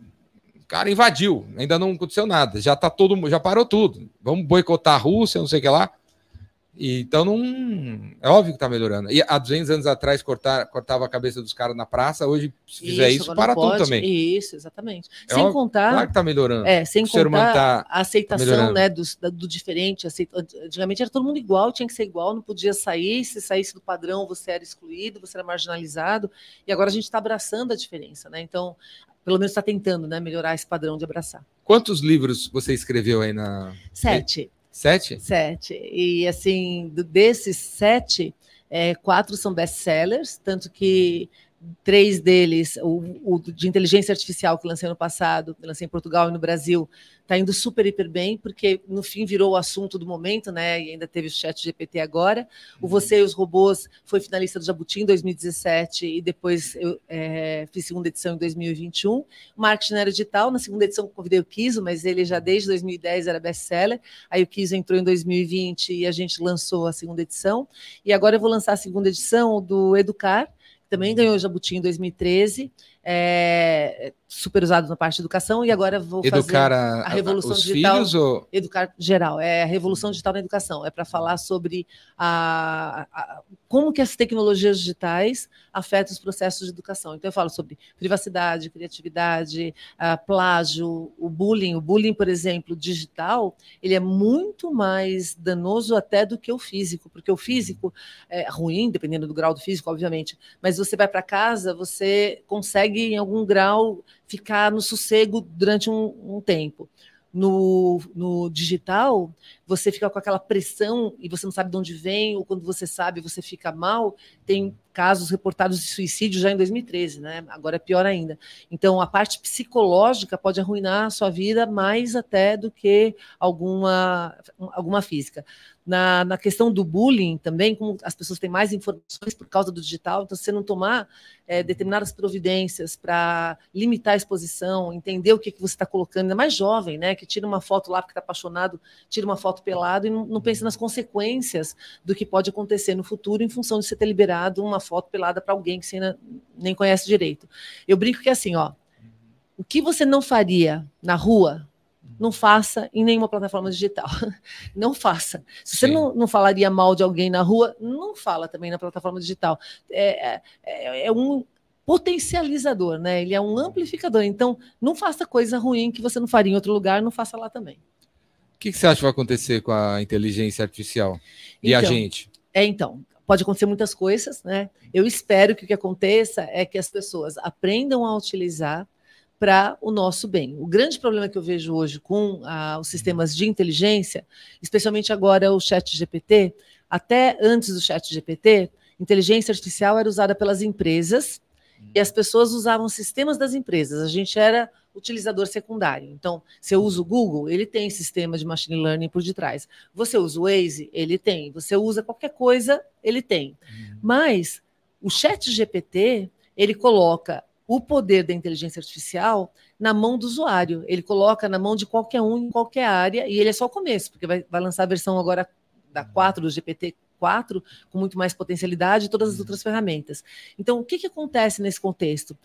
cara invadiu, ainda não aconteceu nada, já tá todo, já parou tudo. Vamos boicotar a Rússia, não sei o que lá. E, então não é óbvio que está melhorando. E há 200 anos atrás cortar, cortava a cabeça dos caras na praça, hoje se fizer isso, agora para tudo também. Isso, exatamente. É Sem óbvio, contar. Claro que está melhorando. É, sem O contar tá a aceitação melhorando. né, do, do diferente. aceita- Antigamente era todo mundo igual, tinha que ser igual, não podia sair. Se saísse do padrão, você era excluído, você era marginalizado. E agora a gente está abraçando a diferença, né? Então, pelo menos está tentando né, melhorar esse padrão de abraçar. Quantos livros você escreveu aí na Sete. Sete? Sete. E assim, do- desses sete, é, quatro são best-sellers, tanto que três deles, o, o de inteligência artificial que lancei ano passado, lancei em Portugal e no Brasil, está indo super, hiper bem, porque no fim virou o assunto do momento, né? E ainda teve o chat GPT agora. O Você e os Robôs foi finalista do Jabuti em 2017 e depois eu é, fiz segunda edição em 2021. O Marketing era digital, na segunda edição eu convidei o Kiso, mas ele já desde 2010 era best-seller. Aí o Kiso entrou em 2020 e a gente lançou a segunda edição. E agora eu vou lançar a segunda edição do Educar, também ganhou o Jabuti em 2013, é, super usado na parte de educação, e agora vou Educar fazer a, a revolução os digital. filhos ou Educar geral, é a revolução digital na educação, é para falar sobre a, a- como que as tecnologias digitais afetam os processos de educação. Então eu falo sobre privacidade, criatividade, plágio, o bullying. O bullying, por exemplo, digital, ele é muito mais danoso até do que o físico, porque o físico é ruim, dependendo do grau do físico, obviamente, mas você vai para casa, você consegue em algum grau ficar no sossego durante um, um tempo. No, no digital, você fica com aquela pressão e você não sabe de onde vem, ou quando você sabe, você fica mal. Tem casos reportados de suicídio já em 2013, né? Agora é pior ainda. Então, a parte psicológica pode arruinar a sua vida mais até do que alguma, alguma física. Na, na questão do bullying também, como as pessoas têm mais informações por causa do digital, então, se você não tomar é, determinadas providências para limitar a exposição, entender o que, que você está colocando, ainda mais jovem, né? Que tira uma foto lá porque está apaixonado, tira uma foto pelado e não, não pensa nas consequências do que pode acontecer no futuro em função de você ter liberado uma foto pelada para alguém que você ainda nem conhece direito. Eu brinco que é assim, ó, o que você não faria na rua, não faça em nenhuma plataforma digital. *laughs* Não faça. Se você não, não falaria mal de alguém na rua, não fala também na plataforma digital. É, é, é um potencializador, né? Ele é um amplificador. Então, não faça coisa ruim que você não faria em outro lugar, não faça lá também. O que, que você acha que vai acontecer com a inteligência artificial e a Então, gente? É, então, pode acontecer muitas coisas, né? Eu espero que o que aconteça é que as pessoas aprendam a utilizar para o nosso bem. O grande problema que eu vejo hoje com ah, os sistemas de inteligência, especialmente agora o chat GPT, até antes do chat GPT, inteligência artificial era usada pelas empresas E as pessoas usavam sistemas das empresas. A gente era utilizador secundário. Então, você usa o Google, ele tem sistema de machine learning por detrás. Você usa o Waze, ele tem. Você usa qualquer coisa, ele tem. Uhum. Mas o Chat GPT, ele coloca o poder da inteligência artificial na mão do usuário. Ele coloca na mão de qualquer um em qualquer área, e ele é só o começo, porque vai, vai lançar a versão agora da 4 do GPT 4, com muito mais potencialidade e todas as outras ferramentas. Então, o que, que acontece nesse contexto?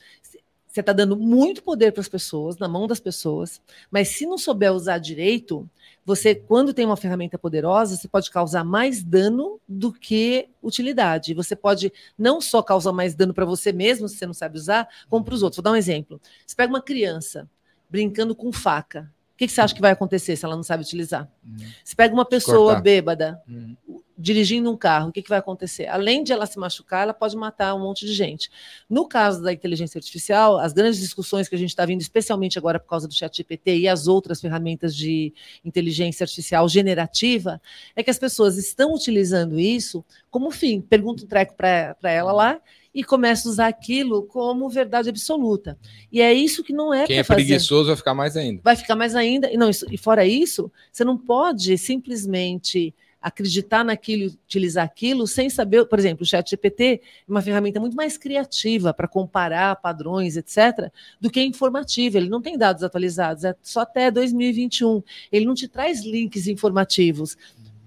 Você está dando muito poder para as pessoas, na mão das pessoas, mas se não souber usar direito, você, quando tem uma ferramenta poderosa, você pode causar mais dano do que utilidade. Você pode não só causar mais dano para você mesmo, se você não sabe usar, como para os outros. Vou dar um exemplo. Você pega uma criança brincando com faca. O que, que você acha que vai acontecer se ela não sabe utilizar? Uhum. Você pega uma pessoa Cortar. bêbada, uhum dirigindo um carro, o que, que vai acontecer? Além de ela se machucar, ela pode matar um monte de gente. No caso da inteligência artificial, as grandes discussões que a gente está vindo, especialmente agora por causa do chat GPT e as outras ferramentas de inteligência artificial generativa, é que as pessoas estão utilizando isso como fim. Pergunta um treco para ela lá e começa a usar aquilo como verdade absoluta. E é isso que não é Quem é fazer. preguiçoso vai ficar mais ainda. Vai ficar mais ainda. E, não, isso, e fora isso, você não pode simplesmente acreditar naquilo, utilizar aquilo, sem saber, por exemplo, o Chat GPT é uma ferramenta muito mais criativa para comparar padrões, etc., do que informativa. Ele não tem dados atualizados, é só até 2021. Ele não te traz links informativos.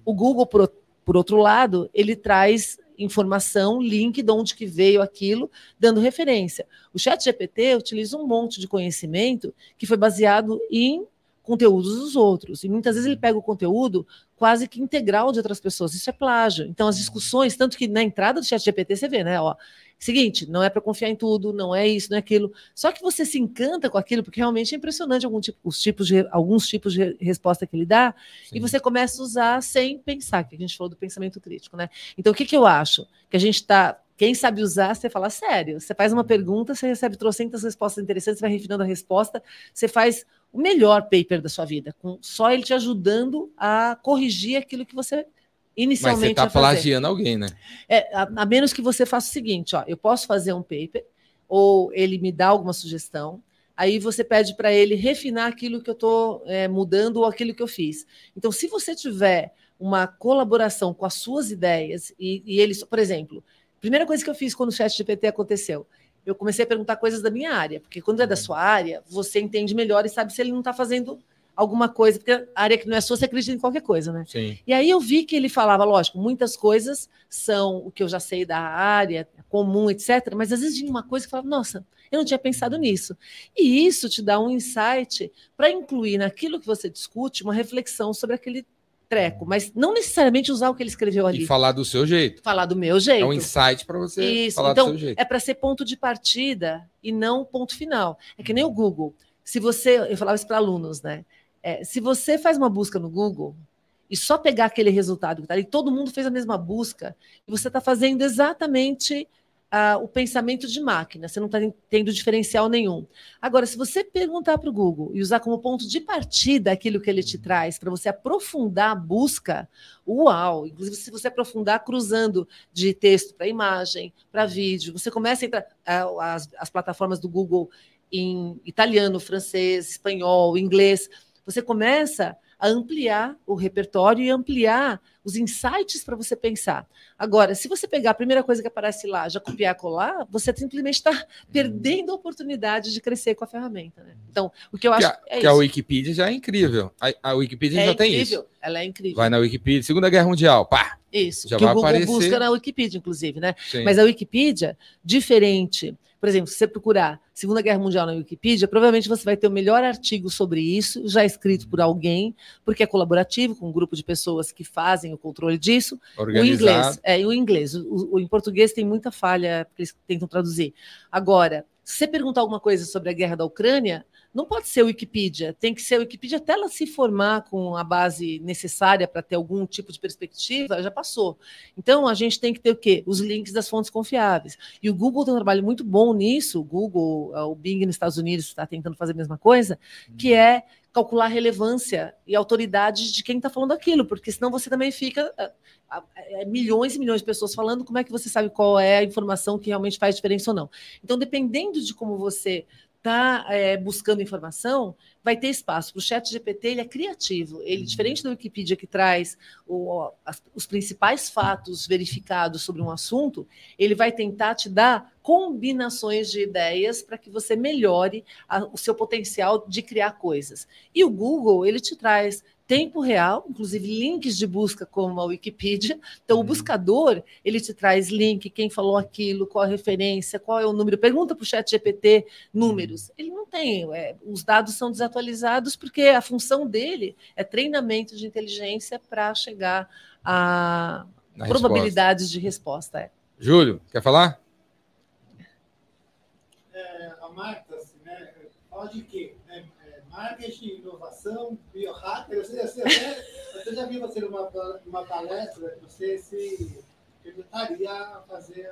O Google, por, por outro lado, ele traz informação, link de onde que veio aquilo, dando referência. O Chat GPT utiliza um monte de conhecimento que foi baseado em conteúdos dos outros. E muitas vezes ele pega o conteúdo quase que integral de outras pessoas. Isso é plágio. Então, as discussões, tanto que na entrada do chat GPT você vê, né? Ó, seguinte, não é para confiar em tudo, não é isso, não é aquilo. Só que você se encanta com aquilo, porque realmente é impressionante algum tipo, os tipos de, alguns tipos de resposta que ele dá, Sim. e você começa a usar sem pensar, que a gente falou do pensamento crítico, né? Então, o que, que eu acho? Que a gente está quem sabe usar, você fala sério. Você faz uma pergunta, você recebe trocentas respostas interessantes, você vai refinando a resposta, você faz o melhor paper da sua vida, com só ele te ajudando a corrigir aquilo que você inicialmente Mas você está plagiando alguém, né? É, a, a, menos que você faça o seguinte, ó, eu posso fazer um paper, ou ele me dá alguma sugestão, aí você pede para ele refinar aquilo que eu estou é, mudando ou aquilo que eu fiz. Então, se você tiver uma colaboração com as suas ideias, e, e eles, por exemplo, primeira coisa que eu fiz quando o chat GPT aconteceu, eu comecei a perguntar coisas da minha área, porque quando é da uhum. sua área, você entende melhor e sabe se ele não está fazendo alguma coisa, porque a área que não é sua, você acredita em qualquer coisa, né? Sim. E aí eu vi que ele falava, lógico, muitas coisas são o que eu já sei da área, comum, etc., mas às vezes tinha uma coisa que falava, nossa, eu não tinha pensado nisso. E isso te dá um insight para incluir naquilo que você discute uma reflexão sobre aquele treco, mas não necessariamente usar o que ele escreveu ali. E falar do seu jeito. Falar do meu jeito. É um insight para você Isso. falar então, do seu jeito. É para ser ponto de partida e não ponto final. É que nem o Google. Se você, eu falava isso para alunos, né? É, se você faz uma busca no Google e só pegar aquele resultado que está ali, todo mundo fez a mesma busca, e você está fazendo exatamente o pensamento de máquina, você não está tendo diferencial nenhum. Agora, se você perguntar para o Google e usar como ponto de partida aquilo que ele te traz, para você aprofundar a busca, uau! Inclusive, se você aprofundar cruzando de texto para imagem, para vídeo, você começa a entrar. Uh, as, as plataformas do Google em italiano, francês, espanhol, inglês, você começa a ampliar o repertório e ampliar os insights para você pensar. Agora, se você pegar a primeira coisa que aparece lá, já copiar colar, você simplesmente está perdendo a oportunidade de crescer com a ferramenta. Né? Então, o que eu acho que a, é que a Wikipedia já é incrível. A, a Wikipedia é já incrível. tem isso. Ela é incrível. Vai na Wikipedia, Segunda Guerra Mundial, pá. Isso. Já que vai o Google aparecer... busca na Wikipedia, inclusive, né? Sim. Mas a Wikipedia, diferente por exemplo, se você procurar Segunda Guerra Mundial na Wikipedia, provavelmente você vai ter o melhor artigo sobre isso, já escrito por alguém, porque é colaborativo, com um grupo de pessoas que fazem o controle disso. Organizado. O inglês, é, o inglês. O, o, em português tem muita falha, porque eles tentam traduzir. Agora, se você perguntar alguma coisa sobre a guerra da Ucrânia, não pode ser Wikipedia, tem que ser Wikipedia até ela se formar com a base necessária para ter algum tipo de perspectiva, já passou. Então a gente tem que ter o quê? Os links das fontes confiáveis. E o Google tem um trabalho muito bom nisso, o Google, o Bing nos Estados Unidos está tentando fazer a mesma coisa, que uhum. é calcular a relevância e autoridade de quem está falando aquilo, porque senão você também fica é, milhões e milhões de pessoas falando, como é que você sabe qual é a informação que realmente faz diferença ou não? Então, dependendo de como você está é, buscando informação, vai ter espaço. Para o chat GPT, ele é criativo. Ele, uhum. diferente da Wikipedia, que traz o, as, os principais fatos verificados sobre um assunto, ele vai tentar te dar combinações de ideias para que você melhore a, o seu potencial de criar coisas. E o Google, ele te traz tempo real, inclusive links de busca como a Wikipedia. Então, o uhum. buscador, ele te traz link, quem falou aquilo, qual a referência, qual é o número. Pergunta para o chat GPT números. Uhum. Ele não tem, é, os dados são desatualizados porque a função dele é treinamento de inteligência para chegar a Na probabilidades resposta. de resposta. É. Júlio, quer falar? É, a Marta, assim, né, fala de quê? Marketing, inovação, biohacker. Eu, sei, eu, sei, até, eu já vi você numa, numa palestra, você se tentaria a fazer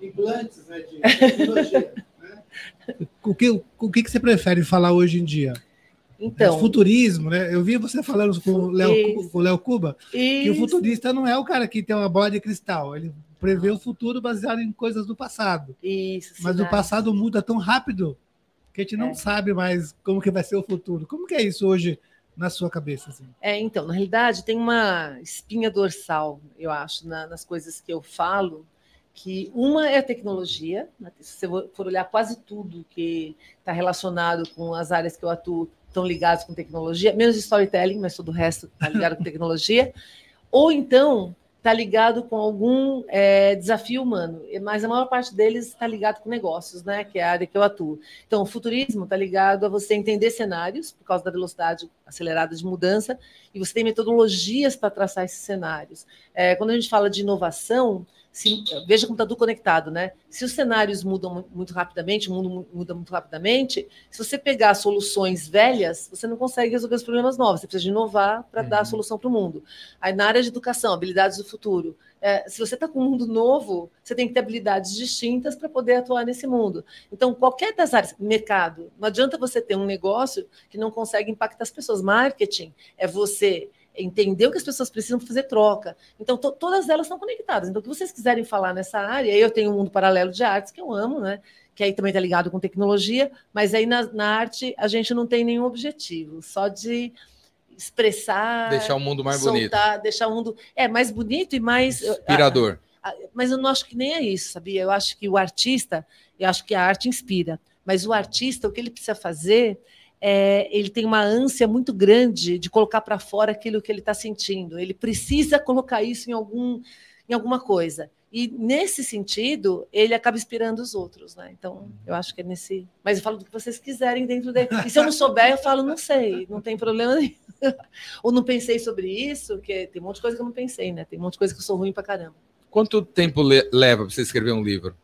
implantes né, de tecnologia. Né? O, que, o que você prefere falar hoje em dia? Então, é futurismo, né? Eu vi você falando com o Léo, com o Léo Cuba isso. que o futurista não é o cara que tem uma bola de cristal, ele prevê o futuro baseado em coisas do passado. Isso, Mas o passado muda tão rápido que a gente não é. sabe mais como que vai ser o futuro. Como que é isso hoje na sua cabeça? Assim? É, então, na realidade, tem uma espinha dorsal, eu acho, na, nas coisas que eu falo, que uma é a tecnologia, né? se você for olhar quase tudo que está relacionado com as áreas que eu atuo, estão ligados com tecnologia, menos storytelling, mas todo o resto está ligado com *laughs* tecnologia, ou então está ligado com algum é, desafio humano, mas a maior parte deles está ligado com negócios, né, que é a área que eu atuo. Então, o futurismo está ligado a você entender cenários, por causa da velocidade acelerada de mudança, e você tem metodologias para traçar esses cenários. É, quando a gente fala de inovação, se, veja como está tudo conectado, né? Se os cenários mudam muito rapidamente, o mundo muda muito rapidamente, se você pegar soluções velhas, você não consegue resolver os problemas novos. Você precisa inovar para uhum. dar a solução para o mundo. Aí na área de educação, habilidades do futuro. É, se você está com um mundo novo, você tem que ter habilidades distintas para poder atuar nesse mundo. Então, qualquer das áreas, mercado, não adianta você ter um negócio que não consegue impactar as pessoas. Marketing é você entender o que as pessoas precisam para fazer troca. Então, todas elas estão conectadas. Então, o que vocês quiserem falar nessa área, eu tenho um mundo paralelo de artes que eu amo, né? Que aí também está ligado com tecnologia, mas aí na, na arte a gente não tem nenhum objetivo, só de expressar, deixar o mundo mais soltar, bonito, deixar o mundo é mais bonito e mais inspirador. mas eu não acho que nem é isso, sabia? Eu acho que o artista, eu acho que a arte inspira, mas o artista, o que ele precisa fazer é, ele tem uma ânsia muito grande de colocar para fora aquilo que ele está sentindo. Ele precisa colocar isso em, algum, em alguma coisa. E nesse sentido, ele acaba inspirando os outros, né? Então, eu acho que é nesse. Mas eu falo do que vocês quiserem dentro dele. E se eu não souber, eu falo, não sei, não tem problema nenhum. *laughs* Ou não pensei sobre isso, que tem um monte de coisa que eu não pensei, né? Tem um monte de coisa que eu sou ruim para caramba. Quanto tempo leva para você escrever um livro?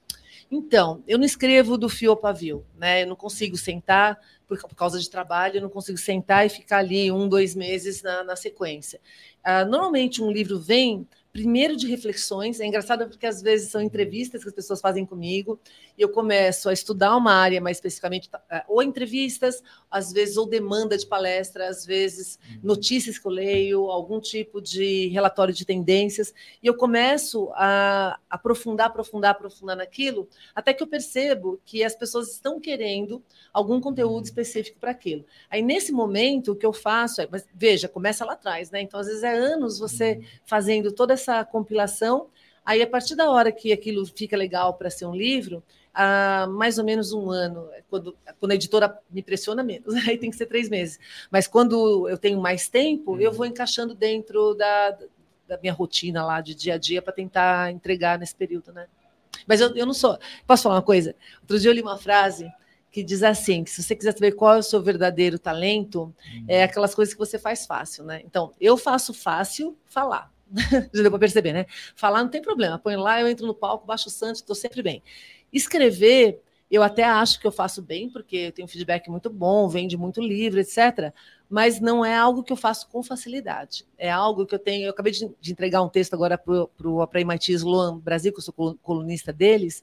Então, eu não escrevo do fio ao pavio, né? Eu não consigo sentar, por, por, causa de trabalho, eu não consigo sentar e ficar ali um, dois meses na, na sequência. Uh, normalmente, um livro vem primeiro de reflexões. É engraçado porque às vezes são entrevistas que as pessoas fazem comigo e eu começo a estudar uma área mais especificamente, eh, ou entrevistas, às vezes, ou demanda de palestra, às vezes uhum. notícias que eu leio, algum tipo de relatório de tendências, e eu começo a aprofundar, aprofundar, aprofundar naquilo, até que eu percebo que as pessoas estão querendo algum conteúdo uhum. específico para aquilo. Aí, nesse momento, o que eu faço é, mas veja, começa lá atrás, né? Então, às vezes é anos você uhum. fazendo toda essa essa compilação. Aí, a partir da hora que aquilo fica legal para ser um livro, há mais ou menos um ano, quando, quando a editora me pressiona menos, *laughs* aí tem que ser três meses. Mas quando eu tenho mais tempo, uhum. eu vou encaixando dentro da, da minha rotina lá de dia a dia para tentar entregar nesse período, né? Mas eu, eu não sou. Posso falar uma coisa? Outro dia eu li uma frase que diz assim: que se você quiser saber qual é o seu verdadeiro talento, uhum. é aquelas coisas que você faz fácil, né? Então, eu faço fácil falar. *laughs* Já deu para perceber, né? Falar não tem problema. Põe lá, eu entro no palco, baixo o santo, estou sempre bem. Escrever, eu até acho que eu faço bem, porque eu tenho um feedback muito bom, vende muito livro, etc. Mas não é algo que eu faço com facilidade. É algo que eu tenho. Eu acabei de, de entregar um texto agora para a MIT Sloan Brasil, que eu sou colunista deles.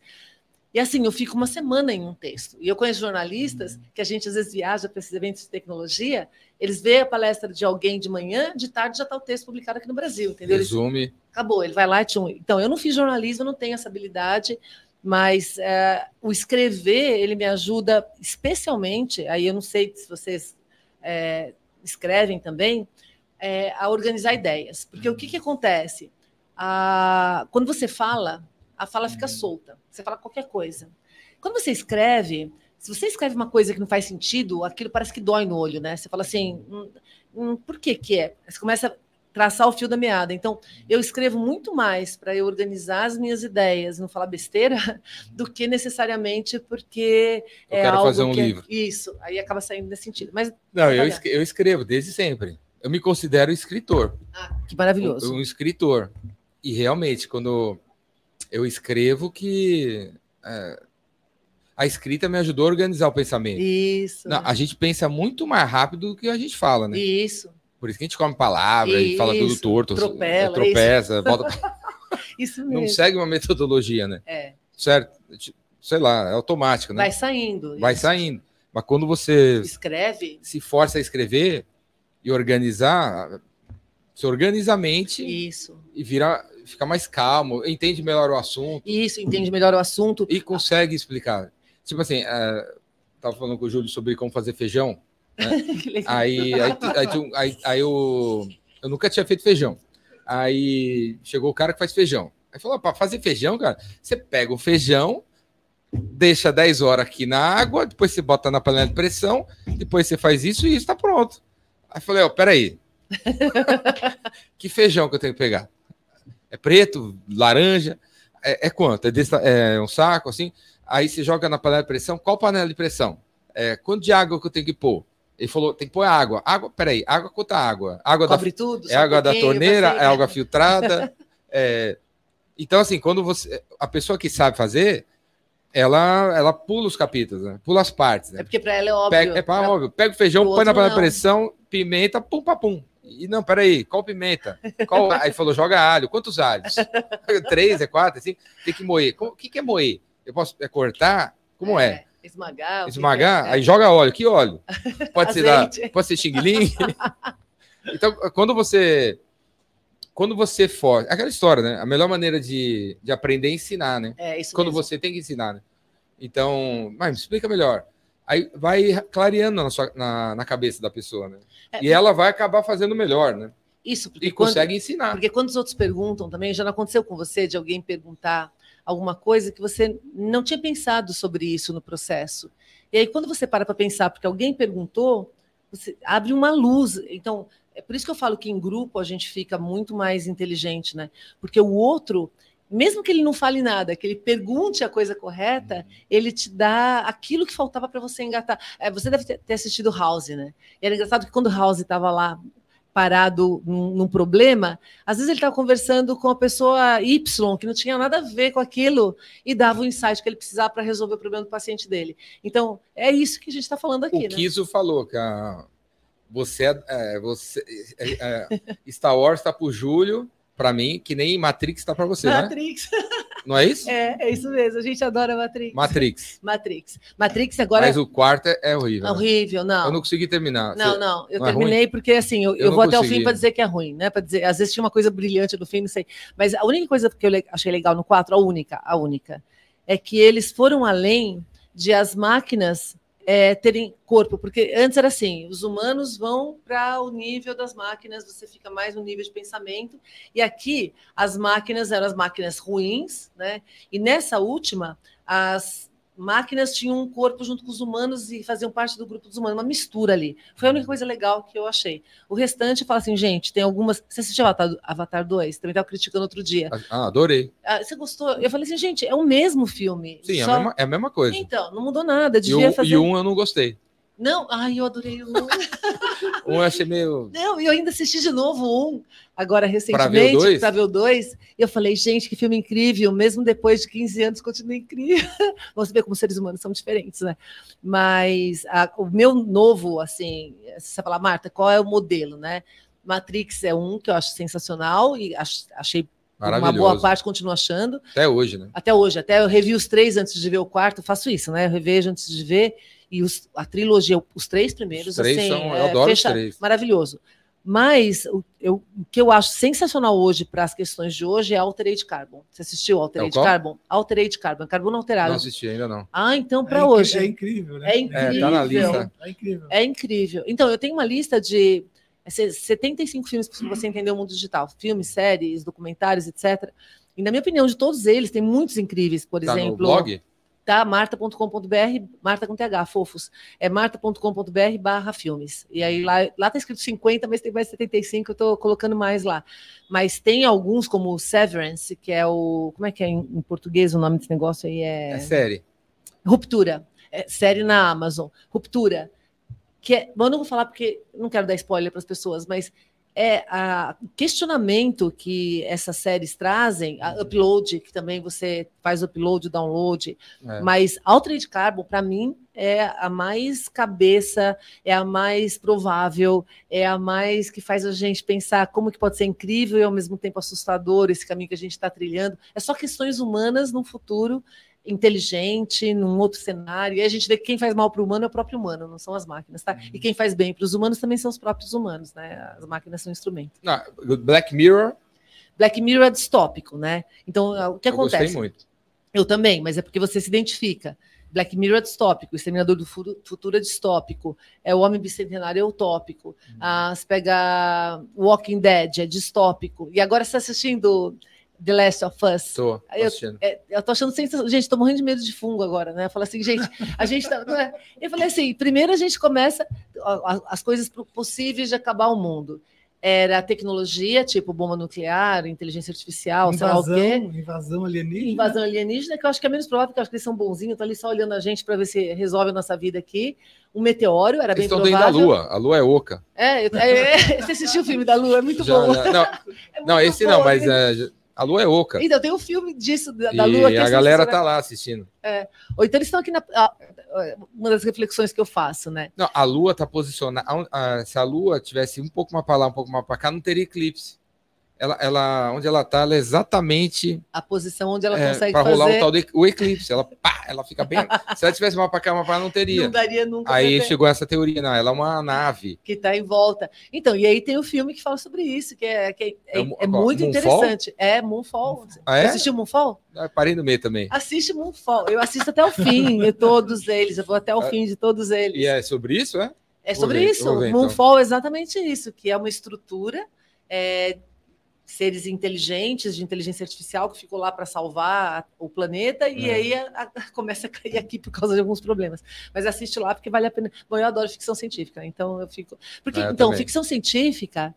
E assim, eu fico uma semana em um texto. E eu conheço jornalistas que a gente às vezes viaja para esses eventos de tecnologia Eles veem a palestra de alguém de manhã, de tarde já está o texto publicado aqui no Brasil, entendeu? Resume. acabou, ele vai lá e tchum. Então, eu não fiz jornalismo, não tenho essa habilidade, mas é, o escrever, ele me ajuda especialmente, aí eu não sei se vocês é, escrevem também, é, a organizar ideias. Porque o que, que acontece? A- quando você fala, a fala fica solta. Você fala qualquer coisa. Quando você escreve, se você escreve uma coisa que não faz sentido, aquilo parece que dói no olho, né? Você fala assim, hum, hum, por que que é? Você começa a traçar o fio da meada. Então, eu escrevo muito mais para eu organizar as minhas ideias, não falar besteira, *laughs* do que necessariamente porque Eu é quero algo fazer um que é- livro. Isso, aí acaba saindo nesse sentido. Mas Não, eu, esque- eu escrevo desde sempre. Eu me considero escritor. ah, que maravilhoso. Um, um escritor. E realmente, quando eu escrevo, que é, a escrita me ajudou a organizar o pensamento. Isso. Não, a gente pensa muito mais rápido do que a gente fala, né? Isso. Por isso que a gente come palavra e fala tudo Isso, torto, atropela, tropeça, volta, *laughs* Isso não mesmo. segue uma metodologia, né? É, Certo? Sei lá, é automático, né? vai saindo. Vai isso. saindo. Mas quando você Escreve. se força a escrever e organizar, se organiza a mente Isso. e vira, fica mais calmo, entende melhor o assunto Isso, entende melhor o assunto. e consegue explicar. Tipo assim, é, tava falando com o Júlio sobre como fazer feijão. *laughs* Legal. Aí, aí, aí, aí, aí eu, eu nunca tinha feito feijão. Aí chegou o cara que faz feijão. Aí falou: para fazer feijão, cara, você pega o feijão, deixa 10 horas aqui na água, depois você bota na panela de pressão, depois você faz isso e isso tá pronto. Aí eu falei: Ó, peraí. *laughs* que feijão que eu tenho que pegar? É preto, laranja? É, é quanto? É, desse- é um saco assim? Aí você joga na panela de pressão. Qual panela de pressão? É, quanto de água que eu tenho que pôr? Ele falou, tem que pôr água. Água, peraí, água quanta água? Água da, Cobre tudo. é água da torneira, é água filtrada. *laughs* é. Então, assim, quando você. A pessoa que sabe fazer, ela, ela pula os capítulos, né? Pula as partes, É né? porque para ela é óbvio. Pega, é pra, Pra- óbvio, pega o feijão, põe na panela de pressão, pimenta, pum, papum. E não, peraí, qual pimenta? Qual... *laughs* Aí falou, joga alho. Quantos alhos? *laughs* Três, é quatro, assim? Tem que moer. O que, que é moer? Eu posso é cortar? Como é? Esmagar. que Esmagar, que é? aí joga óleo. Que óleo? *laughs* Pode ser, da, pode ser xing-ling. *laughs* então, quando você quando você for, aquela história, né? A melhor maneira de, de aprender é ensinar, né? É, isso Quando mesmo. você tem que ensinar, né? Então, mas me explica melhor. Aí vai clareando na, sua- na, na cabeça da pessoa, né? É, E ela vai acabar fazendo melhor, né? Isso, porque E quando, consegue ensinar. porque quando os outros perguntam também, já não aconteceu com você de alguém perguntar alguma coisa que você não tinha pensado sobre isso no processo. E aí, quando você para para pensar, porque alguém perguntou, você abre uma luz. Então, é por isso que eu falo que em grupo a gente fica muito mais inteligente, né? Porque o outro, mesmo que ele não fale nada, que ele pergunte a coisa correta, ele te dá aquilo que faltava para você engatar. É, você deve ter ter assistido House, né? E era engraçado que quando House estava lá parado num, num problema, às vezes ele estava conversando com a pessoa Y, que não tinha nada a ver com aquilo, e dava o insight que ele precisava para resolver o problema do paciente dele. Então, é isso que a gente está falando aqui, O né? Kiso falou que a, você, é- é, você é, é, Star Wars está pro Júlio, para mim, que nem Matrix está para você, né? Matrix. *laughs* Não é isso? É, é isso mesmo. A gente adora Matrix. Matrix. Matrix. Matrix agora Mas o quarto é, é horrível. é horrível, não. Eu não consegui terminar. Não, não, eu não é terminei porque assim, eu, Eu eu vou até o consegui. fim para dizer que é ruim, né? Para dizer, às vezes tinha uma coisa brilhante no fim, não sei. Mas a única coisa que eu achei legal no 4, a única, a única, é que eles foram além de as máquinas é, terem corpo, porque antes era assim, os humanos vão para o nível das máquinas, você fica mais no nível de pensamento, e aqui as máquinas eram as máquinas ruins, né? E nessa última, as máquinas tinham um corpo junto com os humanos e faziam parte do grupo dos humanos, uma mistura ali. Foi a única coisa legal que eu achei. O restante fala assim, gente, tem algumas. Você assistiu Avatar, Avatar 2? Também estava criticando outro dia. Ah, adorei. Ah, você gostou? Eu falei assim, gente, é o mesmo filme. Sim, é, só- a mesma, é a mesma coisa. Então, não mudou nada. E, Devia o, fazer. e um eu não gostei. Não, ai, eu adorei o um. *laughs* Um eu achei meio. Não, e eu ainda assisti de novo um, agora recentemente, para ver o dois. E eu falei, gente, que filme incrível, mesmo depois de 15 anos, continua incrível. *laughs* Vamos ver como seres humanos são diferentes, né? Mas a- o meu novo, assim, você falar, Marta, qual é o modelo, né? Matrix é um que eu acho sensacional e ach- achei uma boa parte continuo achando. Até hoje, né? Até hoje, até eu revi os três antes de ver o quarto, faço isso, né? Eu revejo antes de ver. E os- a trilogia, os três primeiros, Os três assim, são. Eu é, adoro fecha- os três. maravilhoso. Mas o, eu- o que eu acho sensacional hoje para as questões de hoje é Altered Carbon. Você assistiu Altered qual? Carbon? Altered Carbon, carbono alterado. Não assisti ainda, não. Ah, então para É hoje. É incrível, né? É incrível. É, tá na lista. É incrível. É incrível. Então, eu tenho uma lista de é, se- 75 filmes para você entender o mundo digital. Filmes, séries, documentários, etc. E, na minha opinião, de todos eles, tem muitos incríveis. Por Tá no exemplo, blog? Tá? Marta.com.br, Marta com TH, fofos. É marta.com.br barra filmes. E aí lá, lá tá escrito 50, mas tem mais 75, eu tô colocando mais lá. Mas tem alguns, como o Severance, que é o. Como é que é em, em português o nome desse negócio aí? É série. Ruptura. É, série na Amazon. Ruptura. Que é, bom, eu não vou falar porque não quero dar spoiler para as pessoas, mas é a o questionamento que essas séries trazem, a upload, que também você faz upload, download, É. mas Altered Carbon, para mim, é a mais cabeça, é a mais provável, é a mais que faz a gente pensar como que pode ser incrível e ao mesmo tempo assustador esse caminho que a gente está trilhando. É só questões humanas no futuro inteligente, num outro cenário. E a gente vê que quem faz mal para o humano é o próprio humano, não são as máquinas, tá? E quem faz bem para os humanos também são os próprios humanos, né? As máquinas são instrumentos. Não, Black Mirror, Black Mirror é distópico, né? Então, o que eu gostei acontece? muito. Eu também, mas é porque você se identifica. Black Mirror é distópico, Exterminador do Fu- Futuro é distópico, é o Homem Bicentenário é utópico. Ah, você pega Walking Dead, é distópico. E agora você está assistindo The Last of Us. Tô, tô Eu- assistindo. É, eu tô achando sensacional. Gente, tô morrendo de medo de fungo agora, né? Eu falo assim, gente, a gente tá. não é? Eu falei assim: primeiro a gente começa as coisas possíveis de acabar o mundo. Era a tecnologia, tipo bomba nuclear, inteligência artificial, sei lá o quê. Invasão, invasão alienígena. Invasão alienígena, que eu acho que é menos provável, porque eu acho que eles são bonzinhos, estão ali só olhando a gente para ver se resolve a nossa vida aqui. Um meteoro, era Eles bem estão dentro da provável. Lua. A Lua é oca. É, eu- é, *laughs* você assistiu o filme da Lua, é muito Já- bom. já- não, *laughs* É muito não, esse bom, não, mas né? é, a Lua é oca. Então, tem um filme disso, da, da e Lua. que é a galera tá lá assistindo. Ou então eles estão aqui na. Uma das reflexões que eu faço, né? Não, a Lua tá posicionada. Se a Lua tivesse um pouco mais para lá, um pouco mais para cá, não teria eclipse. Ela, ela, onde ela tá, ela é exatamente A posição onde ela é, consegue para rolar o tal do o eclipse. Ela, pá, ela fica bem. *laughs* se ela tivesse mais para cá, mais para não teria. Não daria nunca Aí chegou essa teoria, não, ela é uma nave. que está em volta. Então, e aí tem o filme que fala sobre isso, que é, que é, É é- é muito Moonfall? interessante. É Moonfall. Ah, é? Você assistiu Moonfall? Ah, Parei no meio também. Assiste Moonfall. Eu assisto até o fim de todos eles. Eu vou até o Ah, fim de todos eles. E é sobre isso, é? É sobre ver, isso. ver, então. Moonfall é exatamente isso, que é uma estrutura, é, seres inteligentes de inteligência artificial que ficou lá para salvar o planeta e É. aí a- a- *laughs* começa a cair aqui por causa de alguns problemas. Mas assiste lá porque vale a pena. Bom, eu adoro ficção científica, então eu fico. Porque É, eu então também. ficção científica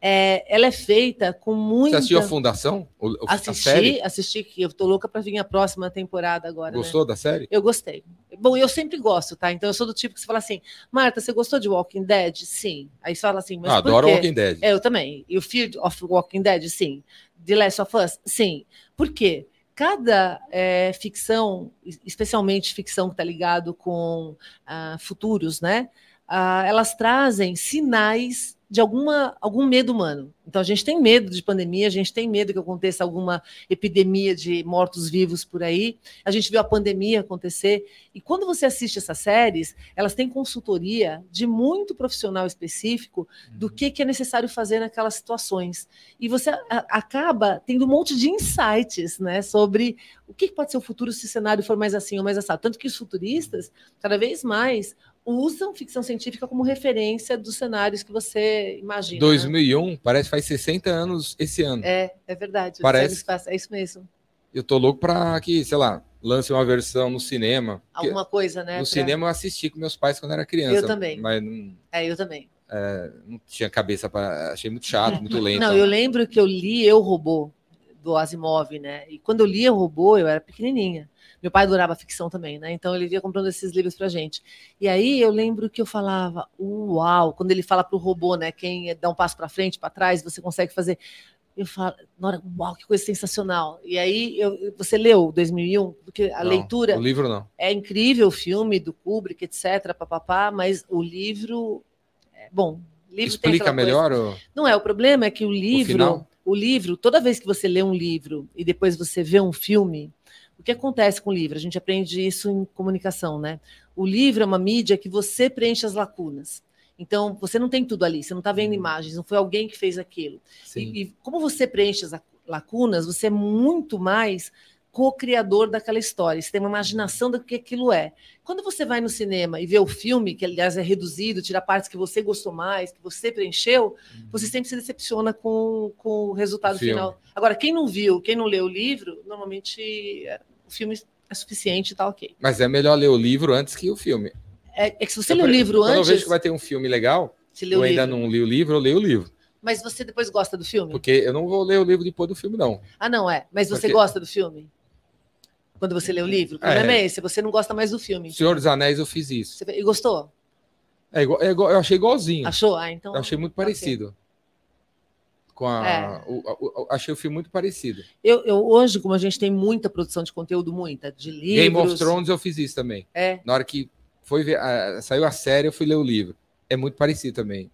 é, ela é feita com Você muita. assistiu a Fundação? O, o- a série? Assisti, assisti que eu tô louca para vir a próxima temporada agora. né? Gostou da série? Eu gostei. Bom, eu sempre gosto, tá? Então eu sou do tipo que você fala assim, Marta, você gostou de Walking Dead? Sim. Aí você fala assim, mas Ah, adoro? Walking Dead. É, eu também. E o Fear of Walking Dead? Sim. The Last of Us? Sim. Por quê? Cada é, ficção, especialmente ficção que está ligado com ah, futuros, né? Ah, elas trazem sinais de alguma, algum medo humano. Então, a gente tem medo de pandemia, a gente tem medo que aconteça alguma epidemia de mortos-vivos por aí. A gente viu a pandemia acontecer. E quando você assiste essas séries, elas têm consultoria de muito profissional específico do que, que é necessário fazer naquelas situações. E você acaba tendo um monte de insights né, sobre o que que pode ser o futuro se o cenário for mais assim ou mais assado. Tanto que os futuristas, cada vez mais, usam ficção científica como referência dos cenários que você imagina. né? 2001, parece que faz 60 anos esse ano. É, é verdade. Parece- É isso mesmo. Eu tô louco pra que, sei lá, lance uma versão no cinema. Alguma coisa, né? no pra- cinema eu assisti com meus pais quando era criança. Eu também. Mas não, É, eu também. não tinha cabeça para. Achei muito chato, muito lento. Não, eu lembro que eu li Eu Robô, do Asimov, né? E quando eu li Eu Robô, eu era pequenininha. Meu pai adorava ficção também, né? Então ele via comprando esses livros pra gente. E aí eu lembro que eu falava, uau, quando ele fala pro robô, né? Quem dá um passo para frente, para trás, você consegue fazer. Eu falo, Nora, uau, que coisa sensacional. E aí eu, você leu 2001, porque a Não, leitura O livro não. é incrível, o filme do Kubrick, etc, papapá, mas o livro, é, bom, livro tem Explica melhor o, não é, o problema é que o livro, o, o livro, toda vez que você lê um livro e depois você vê um filme, o que acontece com o livro? A gente aprende isso em comunicação, né? O livro é uma mídia que você preenche as lacunas. Então, você não tem tudo ali, você não está vendo imagens, não foi alguém que fez aquilo. E, e, como você preenche as lacunas, você é muito mais co-criador daquela história, você tem uma imaginação do que aquilo é. Quando você vai no cinema e vê o filme, que aliás é reduzido, tira partes que você gostou mais, que você preencheu, uhum. você sempre se decepciona com, com o resultado o final. Agora, quem não viu, quem não leu o livro, normalmente é, o filme é suficiente e tá ok. Mas é melhor ler o livro antes que o filme. É, é que se você é, lê o livro quando antes. Quando eu vejo que vai ter um filme legal, eu ainda livro. não li o livro, eu leio o livro. Mas você depois gosta do filme? Porque eu não vou ler o livro depois do filme, não. Ah, não é. Mas você Porque... gosta do filme? Quando você lê o livro? O problema é, é esse, você não gosta mais do filme. Senhor dos Anéis, eu fiz isso. Você... E gostou? É igual, é igual, eu achei igualzinho. Achou? Ah, então. Eu achei muito parecido. Okay. Com a, é. o, o, o, achei o filme muito parecido. Eu, eu, hoje, como a gente tem muita produção de conteúdo, muita, de livros. Game of Thrones eu fiz isso também. É. Na hora que foi ver, a, saiu a série, eu fui ler o livro. É muito parecido também.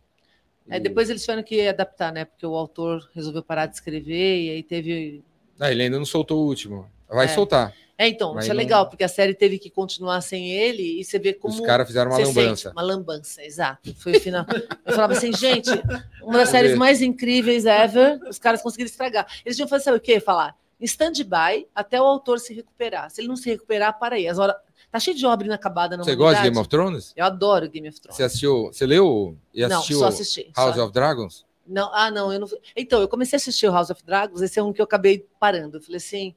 É, depois eles tiveram que adaptar, né? Porque o autor resolveu parar de escrever e aí teve. Ah, ele ainda não soltou o último. Vai é. soltar. É, então, Mas isso é legal, porque a série teve que continuar sem ele e você vê como. Os caras fizeram uma lambança. Sente, uma lambança, exato. Foi o final. Eu falava assim, gente, uma das séries mais incríveis ever, os caras conseguiram estragar. Eles iam fazer, sabe o quê? Falar em stand-by até o autor se recuperar. Se ele não se recuperar, para aí. As horas. Tá cheio de obra inacabada na Você gosta de Game of Thrones? Eu adoro Game of Thrones. Você assistiu, você leu e assistiu não, só assisti, House só. of Dragons? Não, ah, não, eu não. Então, eu comecei a assistir o House of Dragons, esse é um que eu acabei parando. Eu falei assim,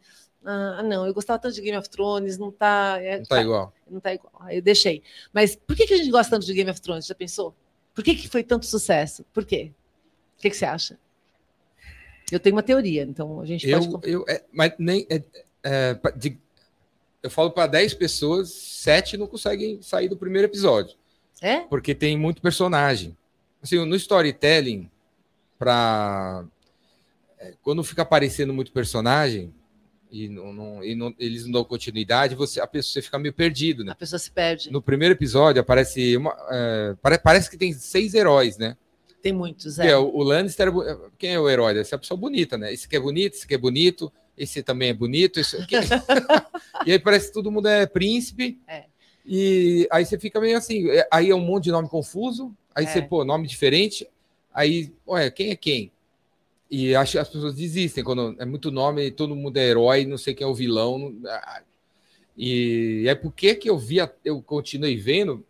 ah, não, eu gostava tanto de Game of Thrones, não tá. É, não tá, tá, igual. Não tá igual. Aí eu deixei. Mas por que, que a gente gosta tanto de Game of Thrones? Já pensou? Por que, que foi tanto sucesso? Por quê? O que, que você acha? Eu tenho uma teoria, então a gente eu, pode. Eu, é, mas nem. É, é, de, eu falo para 10 pessoas, 7 não conseguem sair do primeiro episódio. É? Porque tem muito personagem. Assim, no storytelling, para é, quando fica aparecendo muito personagem, e, não, não, e não, eles não dão continuidade, você, a pessoa você fica meio perdido, né? A pessoa se perde. No primeiro episódio aparece uma, é, parece, parece que tem seis heróis, né? Tem muitos, é. é o, o Lannister, é, quem é o herói? Essa é a pessoa bonita, né? Esse aqui é bonito, esse aqui é bonito, esse também é bonito. Esse *laughs* e aí parece que todo mundo é príncipe. É. E aí você fica meio assim, é, aí é um monte de nome confuso, aí é. você, pô, nome diferente, aí, ué, quem é quem? E acho que as pessoas desistem quando é muito nome, todo mundo é herói, não sei quem é o vilão. E é por que eu via, eu continuei vendo.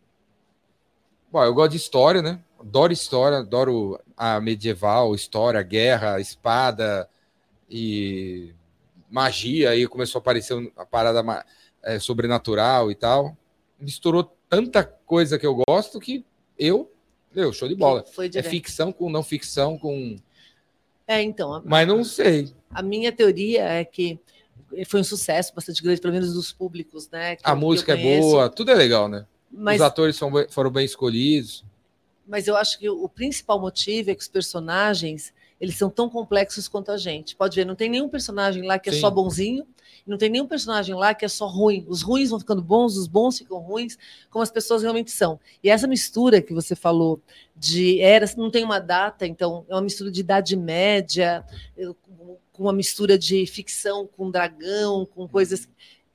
Bom, eu gosto de história, né? Adoro história, adoro a medieval, história, guerra, espada e magia. Aí começou a aparecer a parada é, sobrenatural e tal. Misturou tanta coisa que eu gosto que eu, eu show de bola. é ficção com não ficção, com é, então. A, Mas não sei. A minha teoria é que foi um sucesso bastante grande, pelo menos dos públicos, né? a música é boa, tudo é legal, né? Mas, Os atores foram bem escolhidos. Mas eu acho que o principal motivo é que os personagens eles são tão complexos quanto a gente. Pode ver, não tem nenhum personagem lá que é Sim. só bonzinho, não tem nenhum personagem lá que é só ruim. Os ruins vão ficando bons, os bons ficam ruins, como as pessoas realmente são. E essa mistura que você falou de eras, não tem uma data, então é uma mistura de idade média, com uma mistura de ficção com dragão, com coisas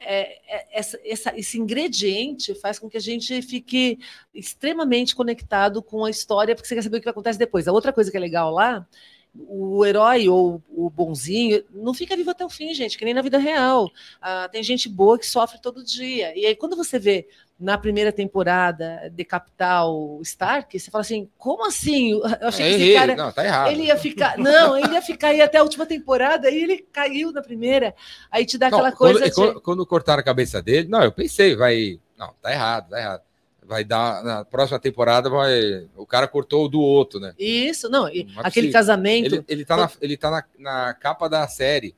é, é, essa, essa, esse ingrediente faz com que a gente fique extremamente conectado com a história, porque você quer saber o que acontece depois. A outra coisa que é legal lá o herói ou o bonzinho não fica vivo até o fim, gente, que nem na vida real. Ah, tem gente boa que sofre todo dia. E aí, quando você vê na primeira temporada de Capital Stark, você fala assim: como assim? Eu achei que esse cara. Não, tá errado. Ele ia ficar. Não, ele ia ficar aí até a última temporada, e ele caiu na primeira. Aí te dá não, aquela coisa. Quando, de... quando cortaram a cabeça dele, não, eu pensei, vai. Não, tá errado, tá errado vai dar na próxima temporada vai o cara cortou o do outro, né? Isso, não, não é aquele casamento. Ele, ele tá, na, ele tá na, na capa da série.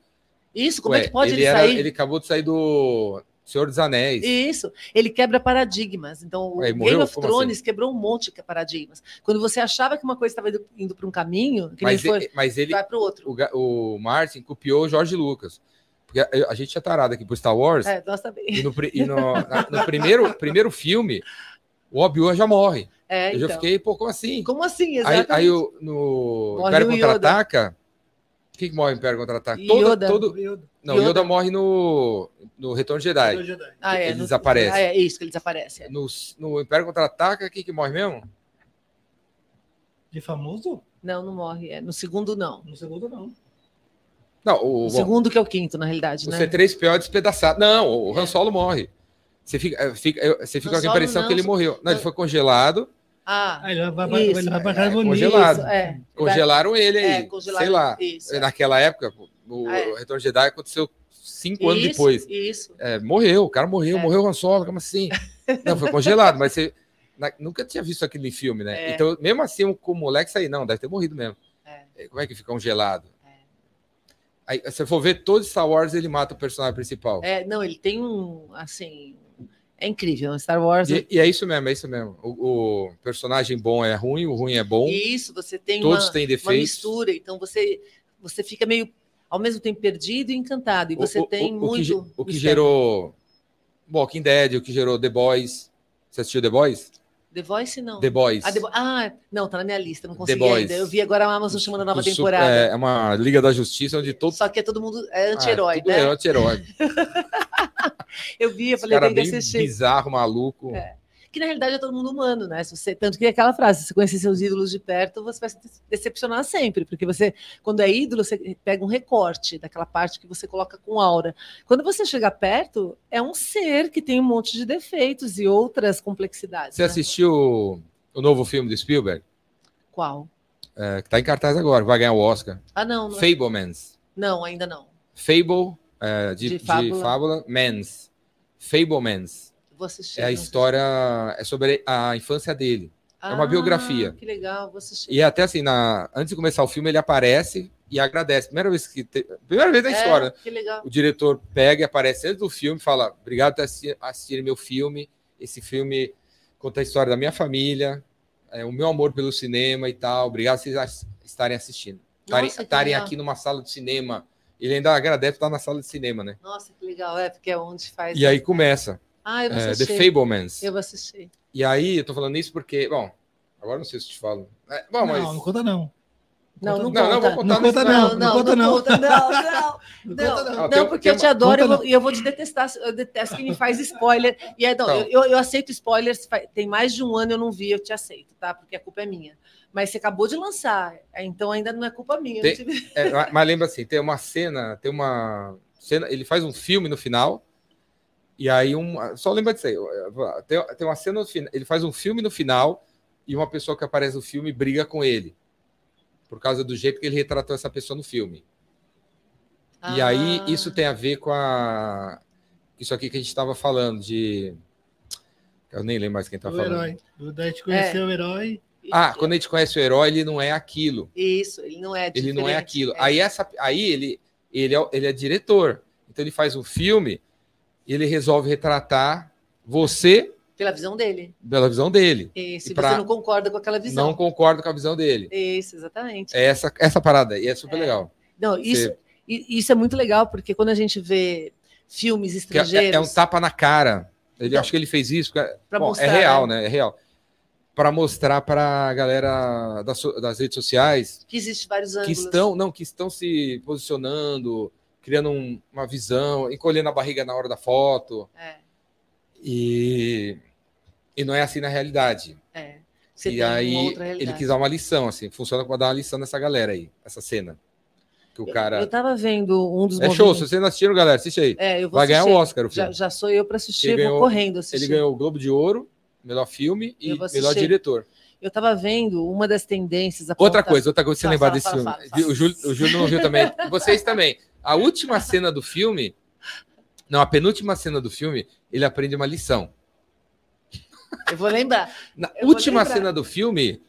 Isso, como Ué, é que pode ele, ele era, sair? Ele acabou de sair do Senhor dos Anéis. Isso, ele quebra paradigmas. Então, Ué, o Game of como Thrones assim? quebrou um monte de paradigmas. Quando você achava que uma coisa estava indo, indo para um caminho, mas, ele, mas ele vai para o outro. O Martin copiou o Jorge Lucas. Porque a, a gente tinha tarado aqui pro Star Wars. É, nós também. E no, e no, na, no primeiro, primeiro filme, *laughs* o Obi-Wan já morre. É, eu então. já fiquei, pô, como assim? Como assim? Exatamente. Aí, aí no Império Contra-Ataca, Quem que morre em Império Contra-Ataque? Yoda. Todo, todo... Yoda. Não, Yoda. Yoda morre no, no Retorno de Jedi. Retorno de Jedi. Ah, é, Ele no- desaparece. Ah, é isso que ele desaparece. é. No, no Império Contra-Ataca, quem que morre mesmo? De famoso? Não, não morre. É. No segundo, não. No segundo, não. Não, o, O bom, segundo que é o quinto, na realidade, o né? C3PO é despedaçado. Não, o Han Solo morre. Você fica, eh, fica, você fica com a impressão não, que ele só- morreu. Não, ele foi congelado. Ah, Ah, ele vai, pra- Isso, ele vai pra é, casa congelado. isso, é. Congelaram ele aí. É, congelaram. Sei lá. Isso, é. Naquela época, o É. Retorno de Jedi aconteceu cinco anos Isso, depois. Isso. É, morreu, o cara morreu, É. morreu o Han Solo, como assim? Não, foi congelado, mas você na- nunca tinha visto aquele filme, né? É. Então, mesmo assim, com o moleque sair, não, deve ter morrido mesmo. É. É, Como é que fica congelado? É. Aí, se você for ver todo Star Wars, ele mata o personagem principal. É, não, ele tem um, assim, é incrível. Star Wars, E, e é isso mesmo, é isso mesmo. O, o personagem bom é ruim, o ruim é bom. isso, você tem todos uma, têm uma defeitos. mistura, então você, você fica meio, ao mesmo tempo, perdido e encantado, e você O- tem o, muito... que, o que mistério. gerou Walking Dead, o que gerou The Boys. Você assistiu The Boys? The Voice, não. The Boys. Ah, The Bo- ah, não, tá na minha lista, não consegui ainda. Eu vi agora a Amazon chamando a nova temporada. É, é uma Liga da Justiça onde todo Só que é todo mundo é Ah, anti-herói, tudo né? É anti-herói. *laughs* Eu vi, eu falei, cara tem que bem assistir. bizarro, maluco. É. Que na realidade é todo mundo humano, né? Se você, tanto que é aquela frase, se você conhecer seus ídolos de perto, você vai se decepcionar sempre, porque você, quando é ídolo, você pega um recorte daquela parte que você coloca com aura. Quando você chega perto, é um ser que tem um monte de defeitos e outras complexidades. Você né? assistiu o novo filme do Spielberg? Qual? É, que tá em cartaz agora, vai ganhar o Oscar. Ah, não, não, Fablemans. não ainda não. Fable, é, de, De de fábula. fábula. Mans. Fablemans. Vou assistir. É a história, é sobre a infância dele. sei. é uma biografia. Ah, Que legal, vou assistir. E até assim, na, antes de começar o filme, ele aparece e agradece. Primeira vez que. te- primeira vez na É, história. né? Que legal. O diretor pega e aparece antes do filme e fala: Obrigado por assi- assistirem meu filme. Esse filme conta a história da minha família, é, o meu amor pelo cinema e tal. Obrigado por vocês estarem assistindo. Estarem Nossa, aqui numa sala de cinema. Ele ainda agradece estar na sala de cinema, né? Nossa, que legal. É, porque é onde faz. E aí começa. Ah, eu vou é, The assistir. Fablemans. Eu vou assistir. E aí, eu tô falando isso porque, bom, agora não sei se eu te falo. É, bom, mas. Não, não conta não. Não, não, Não, não, conta. vou contar Não conta não, Não, não conta não. conta, não, não. Não *laughs* Não, conta não. Não, porque eu te adoro e eu conta vou- eu vou te detestar. Eu detesto quem me faz spoiler. E aí, não, Então. eu, eu aceito spoilers. Tem mais de um ano eu não vi, eu te aceito, tá? Porque a culpa é minha. Mas você acabou de lançar, então ainda não é culpa minha. Tem- *laughs* tive- É, mas- lembra assim, tem uma cena, tem uma cena, ele faz um filme no final, e aí um. Só lembra disso aí. Tem, tem uma cena no final, ele faz um filme no final, e uma pessoa que aparece no filme briga com ele. Por causa do jeito que ele retratou essa pessoa no filme. E aí, Ah, isso tem a ver com a. Isso aqui que a gente estava falando, de. Eu nem lembro mais quem tá o falando. herói. Do- Da gente conhecer É. o herói. Ah, quando a gente conhece o herói, ele não é aquilo. Isso, ele não é ele não é aquilo. É. Aí essa, aí ele, ele é, ele é diretor. Então ele faz um filme e ele resolve retratar você Pela visão dele. pela visão dele. Isso, E e pra- você não concorda com aquela visão. Não concordo com a visão dele. Isso, exatamente. É essa essa parada aí é super É. legal. Não, isso, Você- e- isso é muito legal, porque quando a gente vê filmes Que é, estrangeiros. é um tapa na cara. Ele Então, acho que ele fez isso. pra bom, mostrar, é real, né? né? É real. Para mostrar para a galera das, das redes sociais Que existe vários que ângulos. estão, não, que estão se posicionando, criando um- uma visão, encolhendo a barriga na hora da foto. É, E, e não é assim na realidade. é. Você e aí ele quis dar uma lição, assim, funciona para dar uma lição nessa galera aí, essa cena. Que o Eu cara. tava vendo um dos É show, se vocês não assistiram, galera, assiste aí. É, eu Vai ganhar o assistir. Oscar o Já, filme. já sou eu para assistir, Ele eu vou ganhou- correndo assistir. Ele ganhou o Globo de Ouro, melhor filme e melhor diretor. Eu tava vendo uma das tendências. Outra coisa, outra coisa, você lembrar desse fala, filme. fala, fala. O, Júlio, o Júlio não viu também. *laughs* Vocês também. A última cena do filme. Não, a penúltima cena do filme, ele aprende uma lição. Eu vou lembrar. Na Eu última lembrar. cena do filme,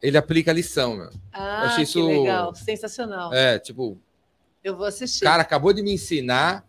ele aplica a lição, meu. Ah, achei que isso- legal, sensacional. É, tipo, Eu vou o assistir. cara acabou de me ensinar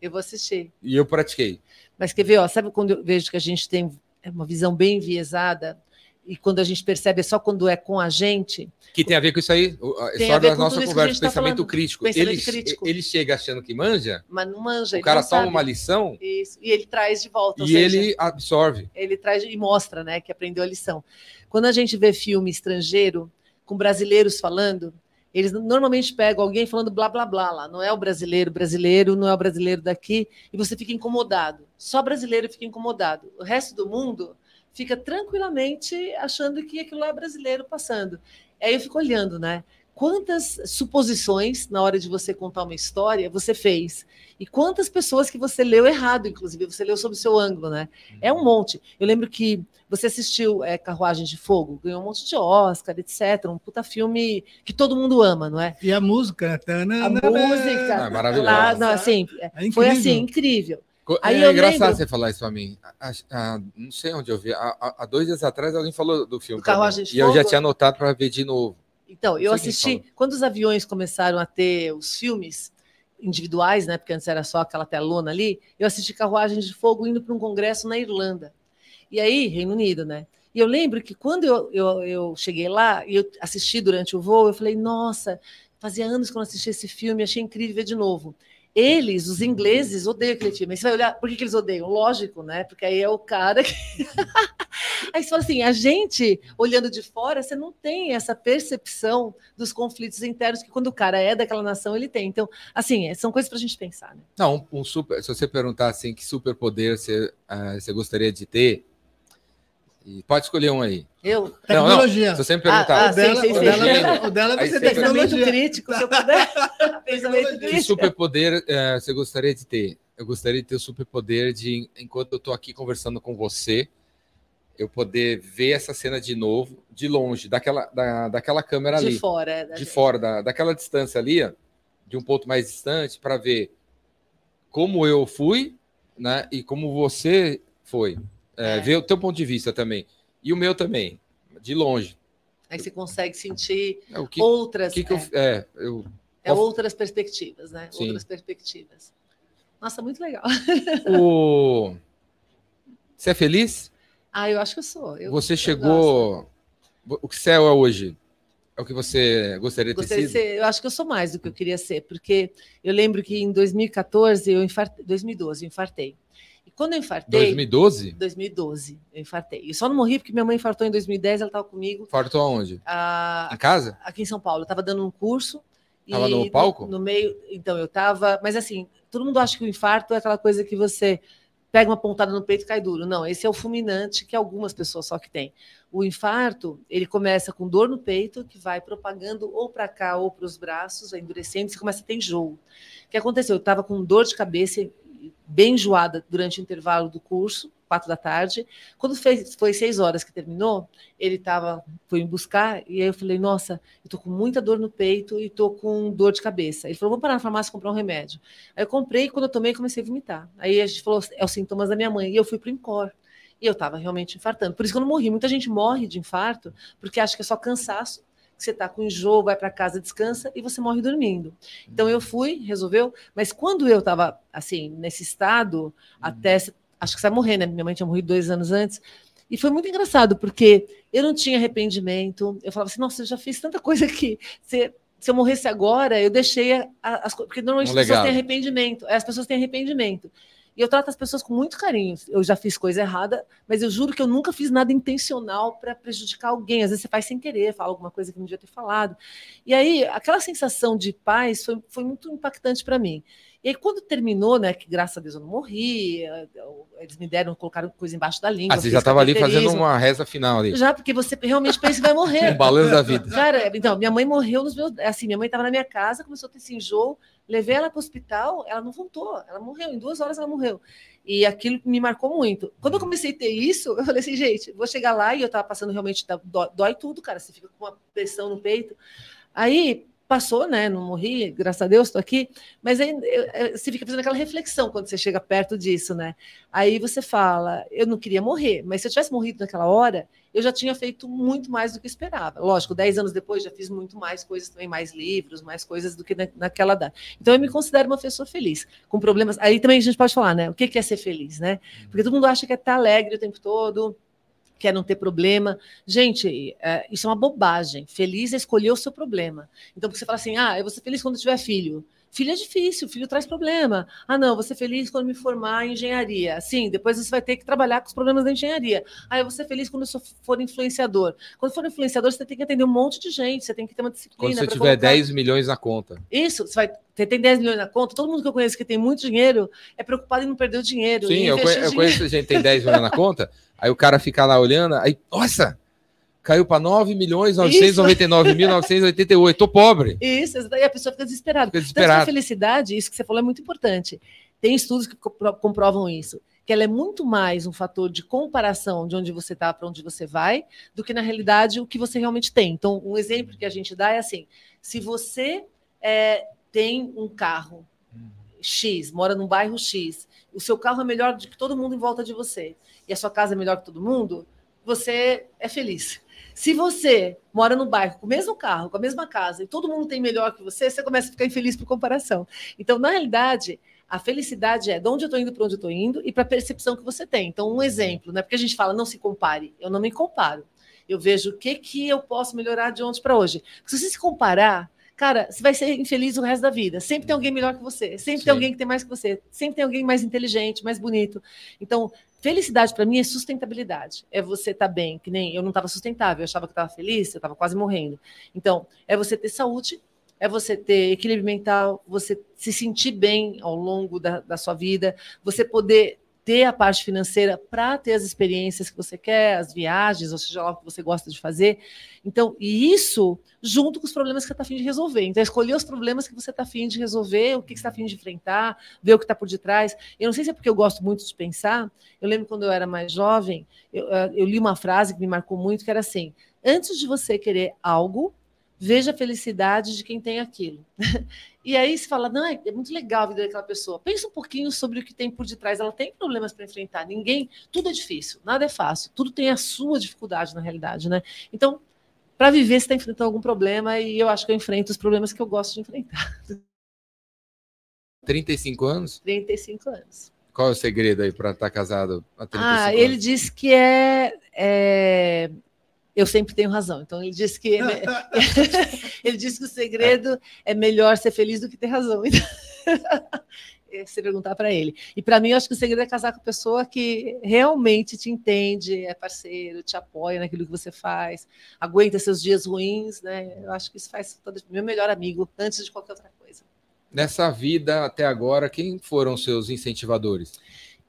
Eu vou assistir. e eu pratiquei. Mas quer ver, ó, sabe quando eu vejo que a gente tem uma visão bem enviesada e quando a gente percebe é só quando é com a gente? Que tem a ver com isso aí, a Tem a história da nossa conversa, tá pensamento falando. crítico. Pensamento ele, crítico. ele chega achando que manja, Mas não manja. o cara toma uma lição Isso. E ele traz de volta. e seja, ele absorve. ele traz e mostra, né, que aprendeu a lição. Quando a gente vê filme estrangeiro com brasileiros falando, Eles normalmente pegam alguém falando blá blá blá lá, não é o brasileiro, brasileiro, não é o brasileiro daqui, e você fica incomodado. Só brasileiro fica incomodado. O resto do mundo fica tranquilamente achando que aquilo lá é brasileiro passando. Aí eu fico olhando, né? Quantas suposições na hora de você contar uma história você fez e quantas pessoas que você leu errado, inclusive você leu sob o seu ângulo, né? É um monte. Eu lembro que você assistiu é, Carruagem de Fogo, ganhou um monte de Oscar, etc. Um puta filme que todo mundo ama, não é? E a música, a música, é maravilhosa. Não, assim, é foi assim incrível. Aí é engraçado lembro... você falar isso para mim. não sei onde eu vi. Há, dois dias atrás alguém falou do filme. Do Carruagem de e eu já tinha anotado para ver de novo. Então, eu assisti. Quando os aviões começaram a ter os filmes individuais, né? Porque antes era só aquela telona ali, eu assisti Carruagem de Fogo indo para um congresso na Irlanda. E aí, Reino Unido, né? E eu lembro que quando eu, eu, eu cheguei lá e eu assisti durante o voo, eu falei, nossa, fazia anos que eu não assisti esse filme, achei incrível ver de novo. Eles, os ingleses, odeiam aquele filme. Aí você vai olhar, por que, que eles odeiam? Lógico, né? Porque aí é o cara que. *laughs* aí você fala assim: a gente, olhando de fora, você não tem essa percepção dos conflitos internos que quando o cara é daquela nação, ele tem. Então, assim, é, são coisas para a gente pensar, né? Não, um super. Se você perguntar assim, que superpoder você, uh, você gostaria de ter, e pode escolher um aí. Eu? Tecnologia. Não, não. Se você me perguntar. Ah, ah, o, dela, sim, sim, o, dela, o dela vai ser pensamento crítico, se eu puder. *laughs* pensamento crítico. Que superpoder é, você gostaria de ter? Eu gostaria de ter o superpoder de, enquanto eu estou aqui conversando com você, eu poder ver essa cena de novo, de longe, daquela, da, daquela câmera de ali. De fora. É, de gente. fora, da, daquela distância ali, de um ponto mais distante, para ver como eu fui né, e como você foi. É, é. Ver o teu ponto de vista também. E o meu também, de longe. Aí você consegue sentir é, que, outras. Que que eu, é, eu, é outras perspectivas, né? Sim. Outras perspectivas. Nossa, muito legal. O... Você é feliz? Ah, eu acho que eu sou. Eu, você chegou. O que céu é hoje? É o que você gostaria de gostaria ter sido? Ser, eu acho que eu sou mais do que eu queria ser, porque eu lembro que em 2014, eu infartei, 2012, eu infartei. E quando eu infartei. 2012? 2012, eu infartei. E só não morri porque minha mãe infartou em 2010, ela estava comigo. Infartou aonde? A, em casa? Aqui em São Paulo. Eu estava dando um curso. Estava no palco? No, no, meio. Então, eu estava. Mas assim, todo mundo acha que o infarto é aquela coisa que você pega uma pontada no peito e cai duro. Não, esse é o fulminante que algumas pessoas só que têm. O infarto, ele começa com dor no peito, que vai propagando ou para cá ou para os braços, vai endurecendo, você começa a ter enjoo. O que aconteceu? Eu estava com dor de cabeça bem enjoada durante o intervalo do curso, quatro da tarde. Quando fez, foi seis horas que terminou, ele tava, foi me buscar, e aí eu falei, nossa, eu tô com muita dor no peito e tô com dor de cabeça. Ele falou, vamos parar na farmácia comprar um remédio. Aí eu comprei, e quando eu tomei, comecei a vomitar. Aí a gente falou, é os sintomas da minha mãe. E eu fui pro INCOR. E eu estava realmente infartando. Por isso que eu não morri. Muita gente morre de infarto porque acha que é só cansaço você está com enjoo, vai para casa, descansa e você morre dormindo. Então eu fui, resolveu, mas quando eu estava assim, nesse estado, uhum. até acho que você vai morrer, né? Minha mãe tinha morrido dois anos antes. E foi muito engraçado, porque eu não tinha arrependimento. Eu falava assim, nossa, eu já fiz tanta coisa que se, se eu morresse agora, eu deixei as coisas. Porque normalmente um as pessoas têm arrependimento. As pessoas têm arrependimento. E eu trato as pessoas com muito carinho. Eu já fiz coisa errada, mas eu juro que eu nunca fiz nada intencional para prejudicar alguém. Às vezes você faz sem querer, fala alguma coisa que não devia ter falado. E aí, aquela sensação de paz foi, foi muito impactante para mim. E aí, quando terminou, né, que graças a Deus eu não morri, eles me deram, colocaram coisa embaixo da língua. Ah, você já estava ali fazendo uma reza final ali. Já, porque você realmente pensa que vai morrer. *laughs* um balanço da vida. Cara, então, minha mãe morreu nos meus. Assim, minha mãe estava na minha casa, começou a ter esse enjoo, levei ela para o hospital, ela não voltou, ela morreu, em duas horas ela morreu. E aquilo me marcou muito. Quando eu comecei a ter isso, eu falei assim, gente, vou chegar lá e eu estava passando realmente, dói, dói tudo, cara, você fica com uma pressão no peito. Aí passou, né? Não morri, graças a Deus, estou aqui. Mas aí você fica fazendo aquela reflexão quando você chega perto disso, né? Aí você fala, eu não queria morrer, mas se eu tivesse morrido naquela hora, eu já tinha feito muito mais do que esperava. Lógico, dez anos depois já fiz muito mais coisas também, mais livros, mais coisas do que na, naquela data. Então eu me considero uma pessoa feliz, com problemas. Aí também a gente pode falar, né? O que é ser feliz, né? Porque todo mundo acha que é estar alegre o tempo todo quer não ter problema. Gente, é, isso é uma bobagem. Feliz é escolher o seu problema. Então, porque você fala assim, ah, eu vou ser feliz quando tiver filho. Filho é difícil, filho traz problema. Ah, não, vou ser feliz quando me formar em engenharia. Sim, depois você vai ter que trabalhar com os problemas da engenharia. Ah, eu vou ser feliz quando eu for influenciador. Quando for influenciador, você tem que atender um monte de gente, você tem que ter uma disciplina. Quando você tiver colocar... 10 milhões na conta. Isso, você vai você tem 10 milhões na conta, todo mundo que eu conheço que tem muito dinheiro é preocupado em não perder o dinheiro. Sim, eu, conheço, eu conheço gente que tem 10 milhões na conta, *laughs* aí o cara fica lá olhando, aí, nossa, caiu para 9 milhões 999 mil 988, tô pobre. Isso, e a pessoa fica desesperada. Fica desesperada. Então, a felicidade, isso que você falou é muito importante. Tem estudos que comprovam isso, que ela é muito mais um fator de comparação de onde você está para onde você vai, do que na realidade o que você realmente tem. Então, um exemplo que a gente dá é assim: se você é, tem um carro X, mora num bairro X, o seu carro é melhor do que todo mundo em volta de você, e a sua casa é melhor que todo mundo, você é feliz. Se você mora no bairro com o mesmo carro, com a mesma casa, e todo mundo tem melhor que você, você começa a ficar infeliz por comparação. Então, na realidade, a felicidade é de onde eu estou indo para onde eu estou indo e para a percepção que você tem. Então, um exemplo, né? Porque a gente fala não se compare, eu não me comparo. Eu vejo o que, que eu posso melhorar de ontem para hoje. Se você se comparar, cara, você vai ser infeliz o resto da vida. Sempre tem alguém melhor que você, sempre Sim. tem alguém que tem mais que você, sempre tem alguém mais inteligente, mais bonito. Então, Felicidade para mim é sustentabilidade. É você estar tá bem, que nem eu não estava sustentável, eu achava que estava feliz, eu estava quase morrendo. Então, é você ter saúde, é você ter equilíbrio mental, você se sentir bem ao longo da, da sua vida, você poder ter a parte financeira para ter as experiências que você quer, as viagens, ou seja lá o que você gosta de fazer. Então, e isso junto com os problemas que você está afim de resolver. Então, escolher os problemas que você está afim de resolver, o que, que você está afim de enfrentar, ver o que está por detrás. Eu não sei se é porque eu gosto muito de pensar. Eu lembro quando eu era mais jovem, eu, eh, eu li uma frase que me marcou muito, que era assim: antes de você querer algo, veja a felicidade de quem tem aquilo. *laughs* E aí se fala, não, é, é muito legal a vida daquela pessoa. Pensa um pouquinho sobre o que tem por detrás. Ela tem problemas para enfrentar. Ninguém, tudo é difícil, nada é fácil. Tudo tem a sua dificuldade na realidade, né? Então, para viver, você está enfrentando algum problema e eu acho que eu enfrento os problemas que eu gosto de enfrentar. 35 anos? 35 anos. Qual é o segredo aí para estar tá casado há 35 ah, anos? ele diz que é, é eu sempre tenho razão. Então ele disse que *laughs* ele disse que o segredo é melhor ser feliz do que ter razão. *laughs* Você perguntar para ele. E para mim, eu acho que o segredo é casar com a pessoa que realmente te entende, é parceiro, te apoia naquilo que você faz, aguenta seus dias ruins, né? Eu acho que isso faz todo meu melhor amigo antes de qualquer outra coisa. Nessa vida até agora, quem foram seus incentivadores?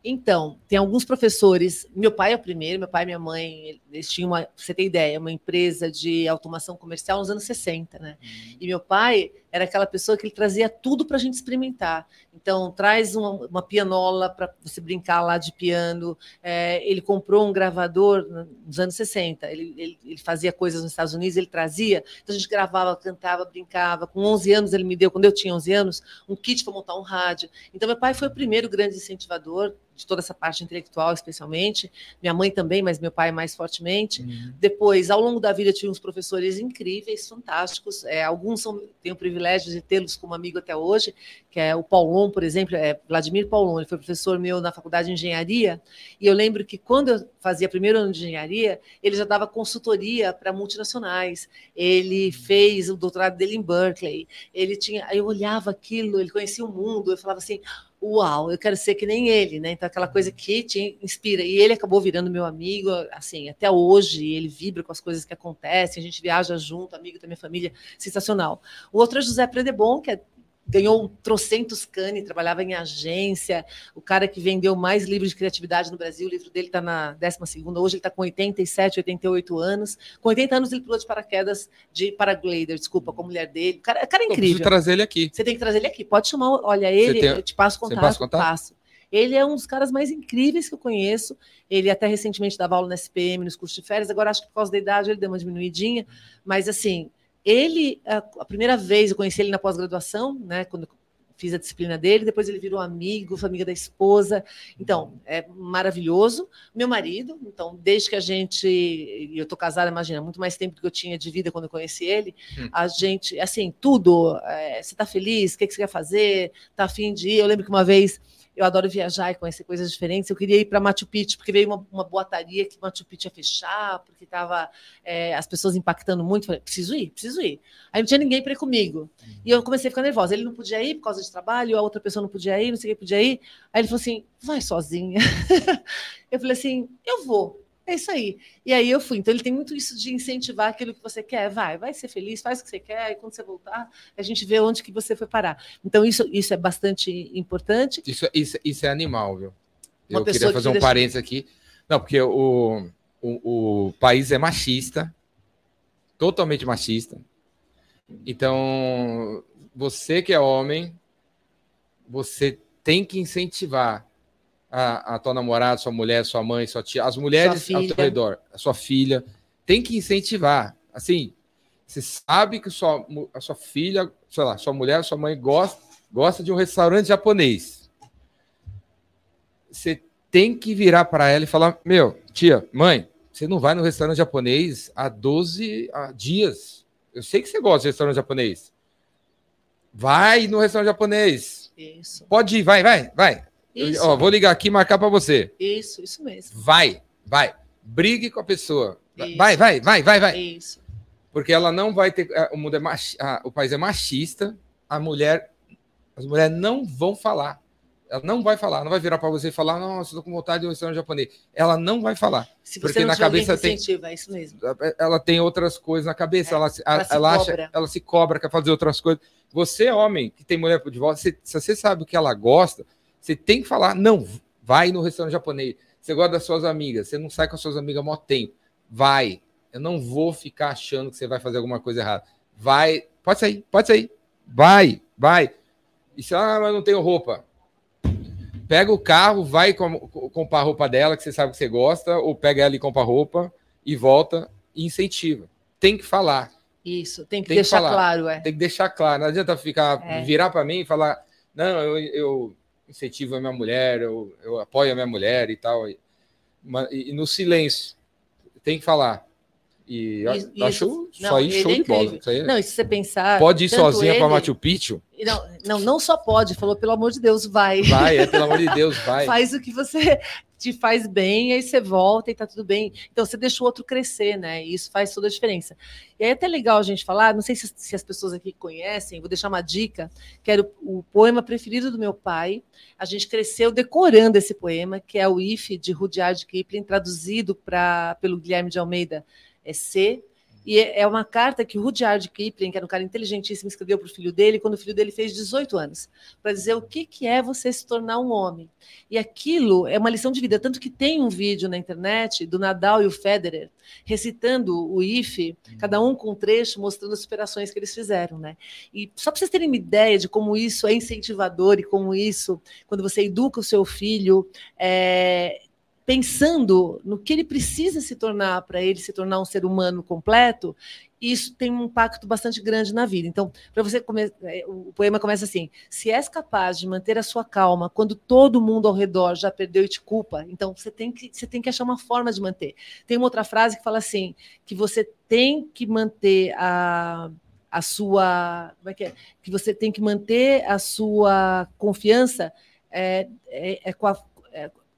Então, tem alguns professores. Meu pai é o primeiro, meu pai e minha mãe, eles tinham uma, você tem ideia, uma empresa de automação comercial nos anos 60, né? Uhum. E meu pai era aquela pessoa que ele trazia tudo para a gente experimentar. Então, traz uma, uma pianola para você brincar lá de piano. É, ele comprou um gravador nos anos 60. Ele, ele, ele, fazia coisas nos Estados Unidos, ele trazia. Então, a gente gravava, cantava, brincava. Com 11 anos, ele me deu, quando eu tinha 11 anos, um kit para montar um rádio. Então, meu pai foi o primeiro grande incentivador de toda essa parte intelectual, especialmente. Minha mãe também, mas meu pai mais fortemente. Uhum. Depois, ao longo da vida, tive uns professores incríveis, fantásticos. É, alguns são, tenho o privilégio de tê-los como amigo até hoje, que é o Paulon, por exemplo, é Vladimir Paulon, ele foi professor meu na faculdade de engenharia, e eu lembro que quando eu fazia primeiro ano de engenharia, ele já dava consultoria para multinacionais, ele fez o doutorado dele em Berkeley, ele tinha, eu olhava aquilo, ele conhecia o mundo, eu falava assim, uau, eu quero ser que nem ele, né? Então, aquela coisa que te inspira. E ele acabou virando meu amigo, assim, até hoje, ele vibra com as coisas que acontecem, a gente viaja junto, amigo da minha família, sensacional. O outro é José Predebon, que é ganhou trocentos cane, trabalhava em agência, o cara que vendeu mais livros de criatividade no Brasil, o livro dele está na 12 hoje ele está com 87, 88 anos, com 80 anos ele pulou de paraquedas de paraglider, desculpa, com a mulher dele, o cara, cara é incrível. Eu preciso trazer ele aqui. Você tem que trazer ele aqui, pode chamar, olha ele, tem... eu te passo contato, passa contato? passo. Ele é um dos caras mais incríveis que eu conheço. Ele até recentemente dava aula na SPM, nos cursos de férias. Agora acho que por causa da idade ele deu uma diminuidinha. Mas assim, ele, a, primeira vez eu conheci ele na pós-graduação, né, quando fiz a disciplina dele, depois ele virou amigo, amiga da esposa. Então, é maravilhoso. Meu marido, então, desde que a gente. Eu tô casada, imagina, muito mais tempo do que eu tinha de vida quando eu conheci ele. Hum. A gente, assim, tudo. É, você tá feliz? O que, que você quer fazer? Tá afim de ir? Eu lembro que uma vez eu adoro viajar e conhecer coisas diferentes. Eu queria ir para Machu Picchu, porque veio uma, uma boataria que Machu Picchu ia fechar, porque estava é, as pessoas impactando muito. Falei, preciso ir, preciso ir. Aí não tinha ninguém para ir comigo. E eu comecei a ficar nervosa. Ele não podia ir por causa de trabalho, a outra pessoa não podia ir, não sei quem podia ir. Aí ele falou assim: vai sozinha. *laughs* eu falei assim: eu vou. É isso aí. E aí eu fui. Então ele tem muito isso de incentivar aquilo que você quer. Vai, vai ser feliz, faz o que você quer, e quando você voltar, a gente vê onde que você foi parar. Então isso, isso é bastante importante. Isso, isso, isso é animal, viu? Uma Eu queria que fazer um deixa- parênteses aqui. Não, porque o, o, o país é machista, totalmente machista. Então, você que é homem, você tem que incentivar a, a tua namorada, sua mulher, sua mãe, sua tia, as mulheres ao teu redor, a sua filha, tem que incentivar. Assim, você sabe que sua, a sua filha, sei lá, sua mulher, sua mãe gosta, gosta de um restaurante japonês. Você tem que virar para ela e falar: Meu, tia, mãe, você não vai no restaurante japonês há 12 ah, dias. Eu sei que você gosta de restaurante japonês. Vai no restaurante japonês. Isso. Pode ir, vai, vai, vai. Eu- Isso. ó, vou ligar aqui e marcar para você. Isso, isso mesmo. Vai, vai. Brigue com a pessoa. Isso. Vai, vai, vai, vai, vai. Isso. Porque ela não vai ter. O mundo é machi- ah, o país é machista. A mulher, as mulheres não vão falar. Ela não vai falar. Não vai virar para você e falar: Nossa, estou com vontade de um restaurante japonês. Ela não vai falar. Se Porque você não na cabeça tem- é isso mesmo. Ela tem outras coisas na cabeça. É, ela, se- ela se ela acha, cobra. ela se cobra, quer fazer outras coisas. Você, homem, que tem mulher de volta, você- se você sabe o que ela gosta, você tem que falar: Não, vai no restaurante japonês. Você gosta das suas amigas, você não sai com as suas amigas há mó tempo. Vai. Eu não vou ficar achando que você vai fazer alguma coisa errada. Vai. Pode sair, pode sair. Vai, vai. E se ah, mas eu não tenho roupa. Pega o carro, vai com- com- comprar a roupa dela, que você sabe que você gosta, ou pega ela e compra a roupa e volta e incentiva. Tem que falar, Isso, tem que Tem que deixar falar. claro, é. tem que deixar claro. Não adianta ficar, É. virar para mim e falar, não, eu, eu incentivo a minha mulher, eu, eu apoio a minha mulher e tal. E, e- e no silêncio, tem que falar. E Isso- acho isso. Não, aí show é de bola. Isso aí é- Não, e se você pensar. Pode ir sozinha para ele- Machu Picchu? Não, não, não só pode, falou, pelo amor de Deus, vai. Vai, é, pelo amor de Deus, vai. *laughs* Faz o que você te faz bem, aí você volta e tá tudo bem. Então você deixa o outro crescer, né? E isso faz toda a diferença. E aí é até legal a gente falar, não sei se, se as pessoas aqui conhecem, vou deixar uma dica, que era o, o poema preferido do meu pai. A gente cresceu decorando esse poema, que é o If de Rudyard Kipling, traduzido pra, pelo Guilherme de Almeida é C. E é é uma carta que o Rudyard Kipling, que era um cara inteligentíssimo, escreveu para o filho dele quando o filho dele fez 18 anos, para dizer o que, que é você se tornar um homem. E aquilo é uma lição de vida, tanto que tem um vídeo na internet do Nadal e o Federer recitando o IFE, cada um com um trecho mostrando as superações que eles fizeram, né? E só para vocês terem uma ideia de como isso é incentivador e como isso, quando você educa o seu filho, é, pensando no que ele precisa se tornar para ele se tornar um ser humano completo, isso tem um impacto bastante grande na vida. Então, para você eh, o poema começa assim: se és capaz de manter a sua calma quando todo mundo ao redor já perdeu e te culpa, então você tem que você tem que achar uma forma de manter. Tem uma outra frase que fala assim: que você tem que manter a a sua como é que é? que você tem que manter a sua confiança é, é, é com a, é,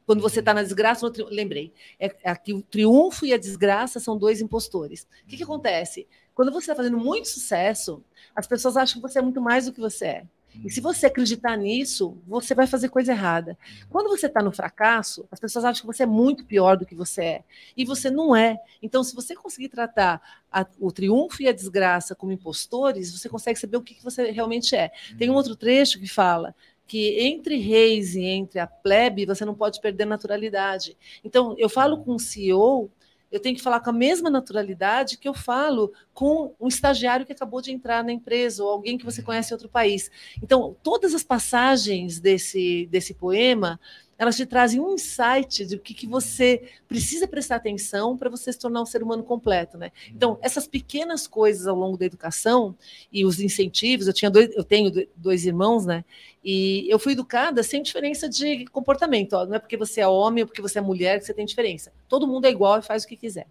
quando você está na desgraça, tri- lembrei, é, é que o triunfo e a desgraça são dois impostores. O que, que acontece? Quando você está fazendo muito sucesso, as pessoas acham que você é muito mais do que você é. E se você acreditar nisso, você vai fazer coisa errada. Quando você está no fracasso, as pessoas acham que você é muito pior do que você é. E você não é. Então, se você conseguir tratar a- o triunfo e a desgraça como impostores, você consegue saber o que, que você realmente é. Tem um outro trecho que fala que entre reis e entre a plebe você não pode perder naturalidade. Então, eu falo com um CEO, eu tenho que falar com a mesma naturalidade que eu falo com um estagiário que acabou de entrar na empresa ou alguém que você conhece em outro país. Então, todas as passagens desse, desse poema, elas te trazem um insight de o que, que você precisa prestar atenção para você se tornar um ser humano completo, né? Então, essas pequenas coisas ao longo da educação e os incentivos, eu tinha dois, eu tenho do- dois irmãos, né? E eu fui educada sem diferença de comportamento. ó. Não é porque você é homem ou porque você é mulher que você tem diferença. Todo mundo é igual e faz o que quiser.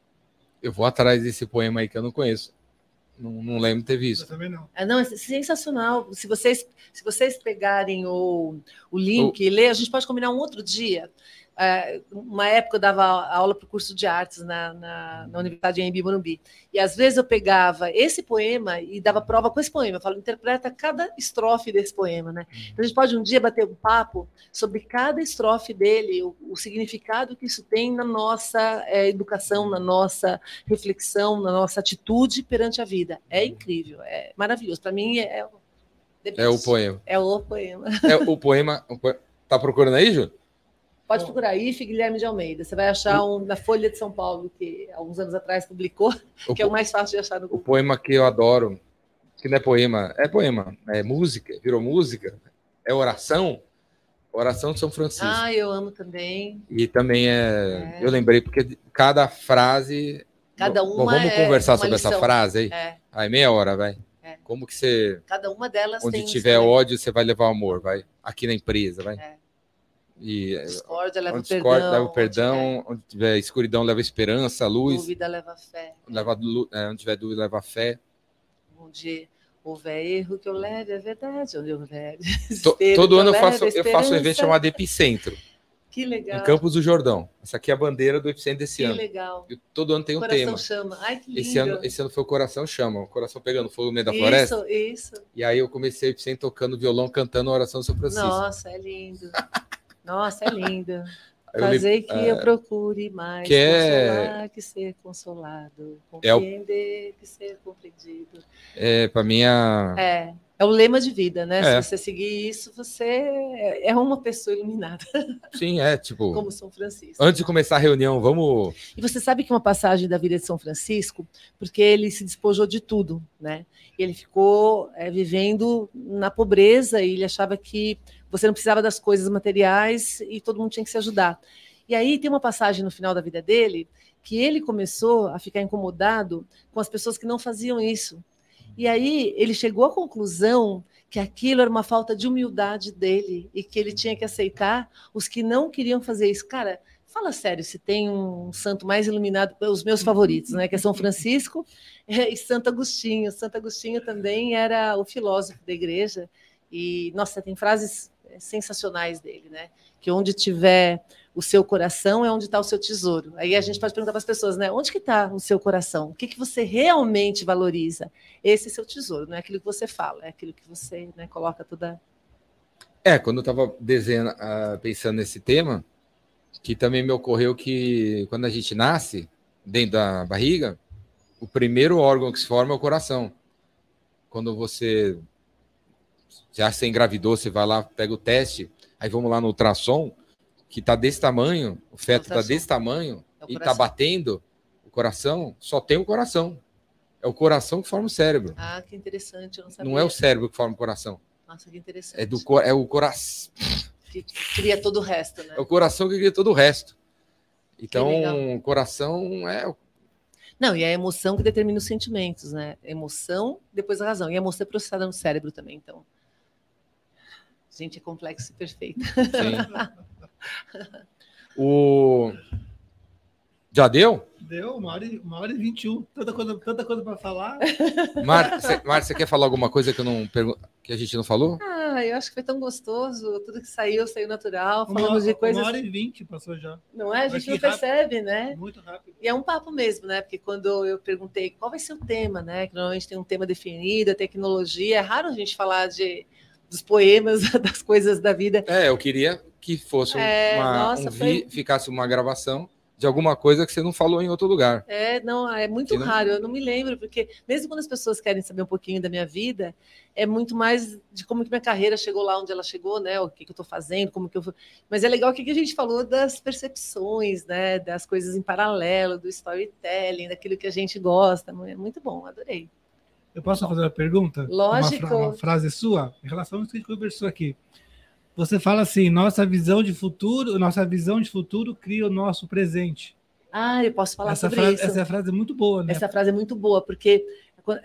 Eu vou atrás desse poema aí que eu não conheço. Não, não lembro de ter Eu visto. também não. Ah, não, é sensacional. Se vocês, se vocês pegarem o, o link e ler, a gente pode combinar um outro dia. É, uma época eu dava aula para o curso de artes na, na, na Universidade em Morumbi. E às vezes eu pegava esse poema e dava prova com esse poema. Eu falo, interpreta cada estrofe desse poema, né? Então a gente pode um dia bater um papo sobre cada estrofe dele, o, o significado que isso tem na nossa é, educação, na nossa reflexão, na nossa atitude perante a vida. É incrível, é maravilhoso. Para mim é, é, É o poema. é o poema. É o poema. Tá procurando aí, Ju? Pode procurar aí, Guilherme de Almeida. Você vai achar um na Folha de São Paulo, que alguns anos atrás publicou, O, que é o mais fácil de achar no o Google. poema que eu adoro, que não é poema, é poema, é música, virou música, é oração. Oração de São Francisco. Ah, eu amo também. E também é, É. Eu lembrei, porque cada frase. Cada Bom, uma vamos é conversar sobre essa lição. frase aí? É, Aí, meia hora, vai. É. Como que você. cada uma delas Onde tiver ódio, você vai levar amor, vai. Aqui na empresa, vai. É. E discórdia, leva onde perdão. discorda, leva o onde perdão, onde tiver escuridão, leva esperança, tiver luz. Dúvida leva fé. Leva, é, onde tiver dúvida, leva fé. Onde houver erro, que eu leve a verdade. Onde houver *laughs* To- todo que ano eu leve faço, eu faço um evento chamado Epicentro, Que legal. em Campos do Jordão. Essa aqui é a bandeira do Epicentro desse que ano. legal. E todo ano tem um Coração tema. chama. Ai, que lindo. Esse ano, esse ano foi o Coração Chama, o coração pegando fogo no meio da floresta. Isso, isso. E aí eu comecei o Epicentro tocando violão, cantando a oração do São Francisco. Nossa, é lindo. *laughs* Nossa, é lindo. Fazer que eu procure mais que é- consolar que ser consolado, É o- compreender que ser compreendido. é, pra mim, a... É, é o lema de vida, né? É. Se você seguir isso, você é uma pessoa iluminada, *laughs* sim, é tipo. como São Francisco. Antes de começar a reunião, vamos. E você sabe que uma passagem da vida de São Francisco, porque ele se despojou de tudo, né? Ele ficou é, vivendo na pobreza e ele achava que você não precisava das coisas materiais e todo mundo tinha que se ajudar. E aí tem uma passagem no final da vida dele que ele começou a ficar incomodado com as pessoas que não faziam isso. E aí ele chegou à conclusão que aquilo era uma falta de humildade dele e que ele tinha que aceitar os que não queriam fazer isso. Cara, fala sério, se tem um santo mais iluminado, os meus favoritos, né, que é São Francisco *laughs* e Santo Agostinho. Santo Agostinho também era o filósofo da igreja e nossa, tem frases sensacionais dele, né? Que onde tiver o seu coração é onde está o seu tesouro. Aí a gente pode perguntar para as pessoas, né? Onde que está o seu coração? O que, que você realmente valoriza? Esse é seu tesouro, não é aquilo que você fala, é aquilo que você né, coloca toda. É, quando eu estava ah, pensando nesse tema, que também me ocorreu que quando a gente nasce dentro da barriga, o primeiro órgão que se forma é o coração. Quando você já se engravidou, você vai lá, pega o teste, aí vamos lá no ultrassom, que tá desse tamanho, o feto tá Ultrassom. desse tamanho É e tá batendo, o coração só tem o coração. É o coração que forma o cérebro. Ah, que interessante, eu não sabia. Não é o cérebro que forma o coração. Nossa, que interessante. É do é o coração. Que cria todo o resto, né? É o coração que cria todo o resto. Então, o coração é. o- Não, e é a emoção que determina os sentimentos, né? Emoção, depois a razão. E a emoção é processada no cérebro também, então. Gente, é complexo e perfeito. Sim. *laughs* o. Já deu? Deu uma hora, e- uma hora e vinte e um. Tanta coisa, tanta coisa para falar. Mar, você, quer falar alguma coisa que, eu não pergun- que a gente não falou? Ah, eu acho que foi tão gostoso. Tudo que saiu, saiu natural. Uma, Falamos de uma coisas. hora e vinte passou já. Não é? A gente não rápido. percebe, né? Muito rápido. E é um papo mesmo, né? Porque quando eu perguntei qual vai ser o tema, né? Que normalmente tem um tema definido, a tecnologia. É raro a gente falar de, dos poemas, *laughs* das coisas da vida. É, eu queria que fosse É, uma, nossa, um foi- ficasse uma gravação de alguma coisa que você não falou em outro lugar. É, não, é muito não- raro, eu não me lembro, porque mesmo quando as pessoas querem saber um pouquinho da minha vida, é muito mais de como que minha carreira chegou lá onde ela chegou, né? O que, que eu estou fazendo, como que eu. Mas é legal o que que a gente falou das percepções, né? Das coisas em paralelo, do storytelling, daquilo que a gente gosta. É muito bom, adorei. Eu posso fazer uma pergunta? Lógico. Uma, fra- uma frase sua, em relação ao que a gente conversou aqui. Você fala assim: nossa visão de futuro, nossa visão de futuro cria o nosso presente. Ah, eu posso falar Essa sobre frase, isso. essa frase é muito boa, né? Essa frase é muito boa, porque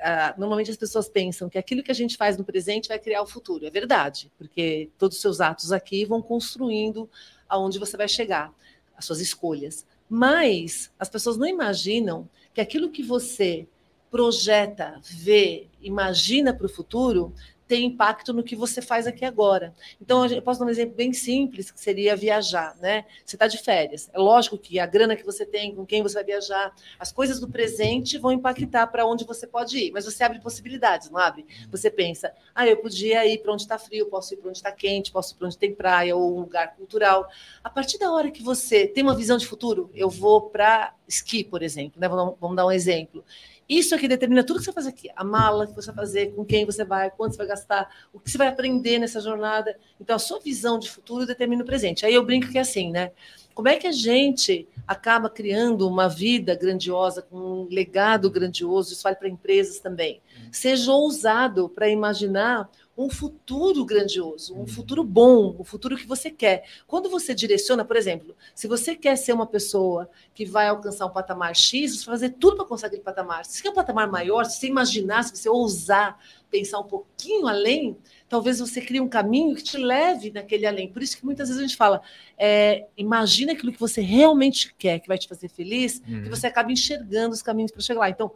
ah, normalmente as pessoas pensam que aquilo que a gente faz no presente vai criar o futuro. É verdade, porque todos os seus atos aqui vão construindo aonde você vai chegar, as suas escolhas. Mas as pessoas não imaginam que aquilo que você projeta, vê, imagina para o futuro, tem impacto no que você faz aqui agora. Então, eu posso dar um exemplo bem simples, que seria viajar, né? Você está de férias. É lógico que a grana que você tem, com quem você vai viajar, as coisas do presente vão impactar para onde você pode ir, mas você abre possibilidades, não abre? Você pensa, ah, eu podia ir para onde está frio, posso ir para onde está quente, posso ir para onde tem praia ou um lugar cultural. A partir da hora que você tem uma visão de futuro, eu vou para esqui, por exemplo, né? Vamos dar um exemplo. Isso é que determina tudo que você faz aqui. A mala que você vai fazer, com quem você vai, quanto você vai gastar, o que você vai aprender nessa jornada. Então, a sua visão de futuro determina o presente. Aí eu brinco que é assim, né? Como é que a gente acaba criando uma vida grandiosa, com um legado grandioso? Isso vale para empresas também. Seja ousado para imaginar um futuro grandioso, um futuro bom, o um futuro que você quer. Quando você direciona, por exemplo, se você quer ser uma pessoa que vai alcançar um patamar X, você vai fazer tudo para conseguir aquele patamar. Se quer um patamar maior, se você imaginar, se você ousar pensar um pouquinho além, talvez você crie um caminho que te leve naquele além. Por isso que muitas vezes a gente fala, é, imagina aquilo que você realmente quer, que vai te fazer feliz, uhum. que você acaba enxergando os caminhos para chegar lá. Então,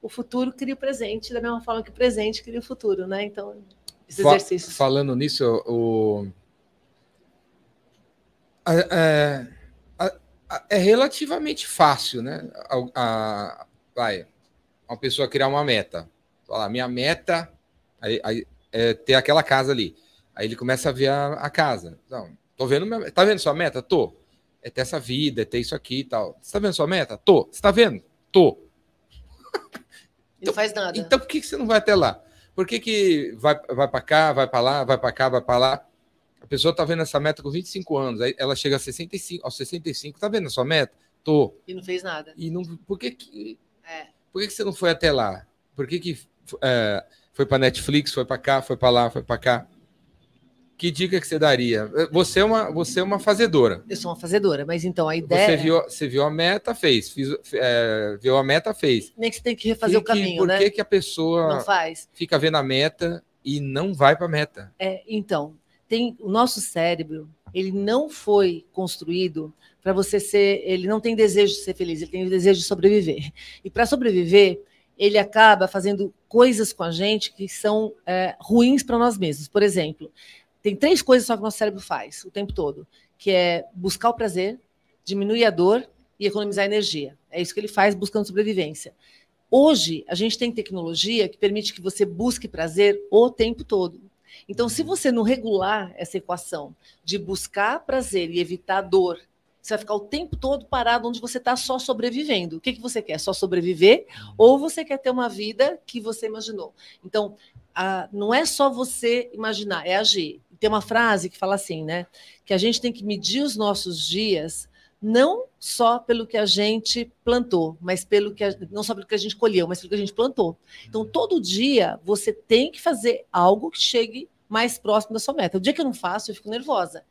o futuro cria o presente, da mesma forma que o presente cria o futuro, né? Então, esse exercício. Falando nisso, o, é, é relativamente fácil, né? A, vai, uma pessoa criar uma meta. Falar, minha meta aí, aí, é ter aquela casa ali. Aí ele começa a ver a, a casa. Não, tô vendo minha, tá vendo sua meta? Tô. É ter essa vida, é ter isso aqui e tal. Você tá vendo sua meta? Tô. Você tá vendo? Tô. Não faz nada. Então por que você não vai até lá? Por que, que vai, vai para cá, vai para lá, vai para cá, vai para lá? A pessoa está vendo essa meta com 25 anos, aí ela chega a 65, aos 65, tá vendo a sua meta? Tô. E não fez nada. E não, por que que, é. por que, que você não foi até lá? Por que que é, foi para Netflix, foi para cá, foi para lá, foi para cá? Que dica que você daria? Você é uma, você é uma fazedora. Eu sou uma fazedora, mas então a ideia. Você viu, você viu a meta, fez. Fiz, é, viu a meta, fez. Nem que você tem que refazer o caminho, por né? Por que, que a pessoa não faz? fica vendo a meta e não vai para a meta? É, então, tem o nosso cérebro, ele não foi construído para você ser. Ele não tem desejo de ser feliz, ele tem o desejo de sobreviver. E para sobreviver, ele acaba fazendo coisas com a gente que são é, ruins para nós mesmos. Por exemplo, tem três coisas só que o nosso cérebro faz o tempo todo, que é buscar o prazer, diminuir a dor e economizar energia. É isso que ele faz buscando sobrevivência. Hoje, a gente tem tecnologia que permite que você busque prazer o tempo todo. Então, se você não regular essa equação de buscar prazer e evitar dor, você vai ficar o tempo todo parado onde você está só sobrevivendo. O que, que você quer? Só sobreviver? Ou você quer ter uma vida que você imaginou? Então, a, não é só você imaginar, é agir tem uma frase que fala assim, né? Que a gente tem que medir os nossos dias não só pelo que a gente plantou, mas pelo que a, não só pelo que a gente colheu, mas pelo que a gente plantou. Então, todo dia você tem que fazer algo que chegue mais próximo da sua meta. O dia que eu não faço, eu fico nervosa.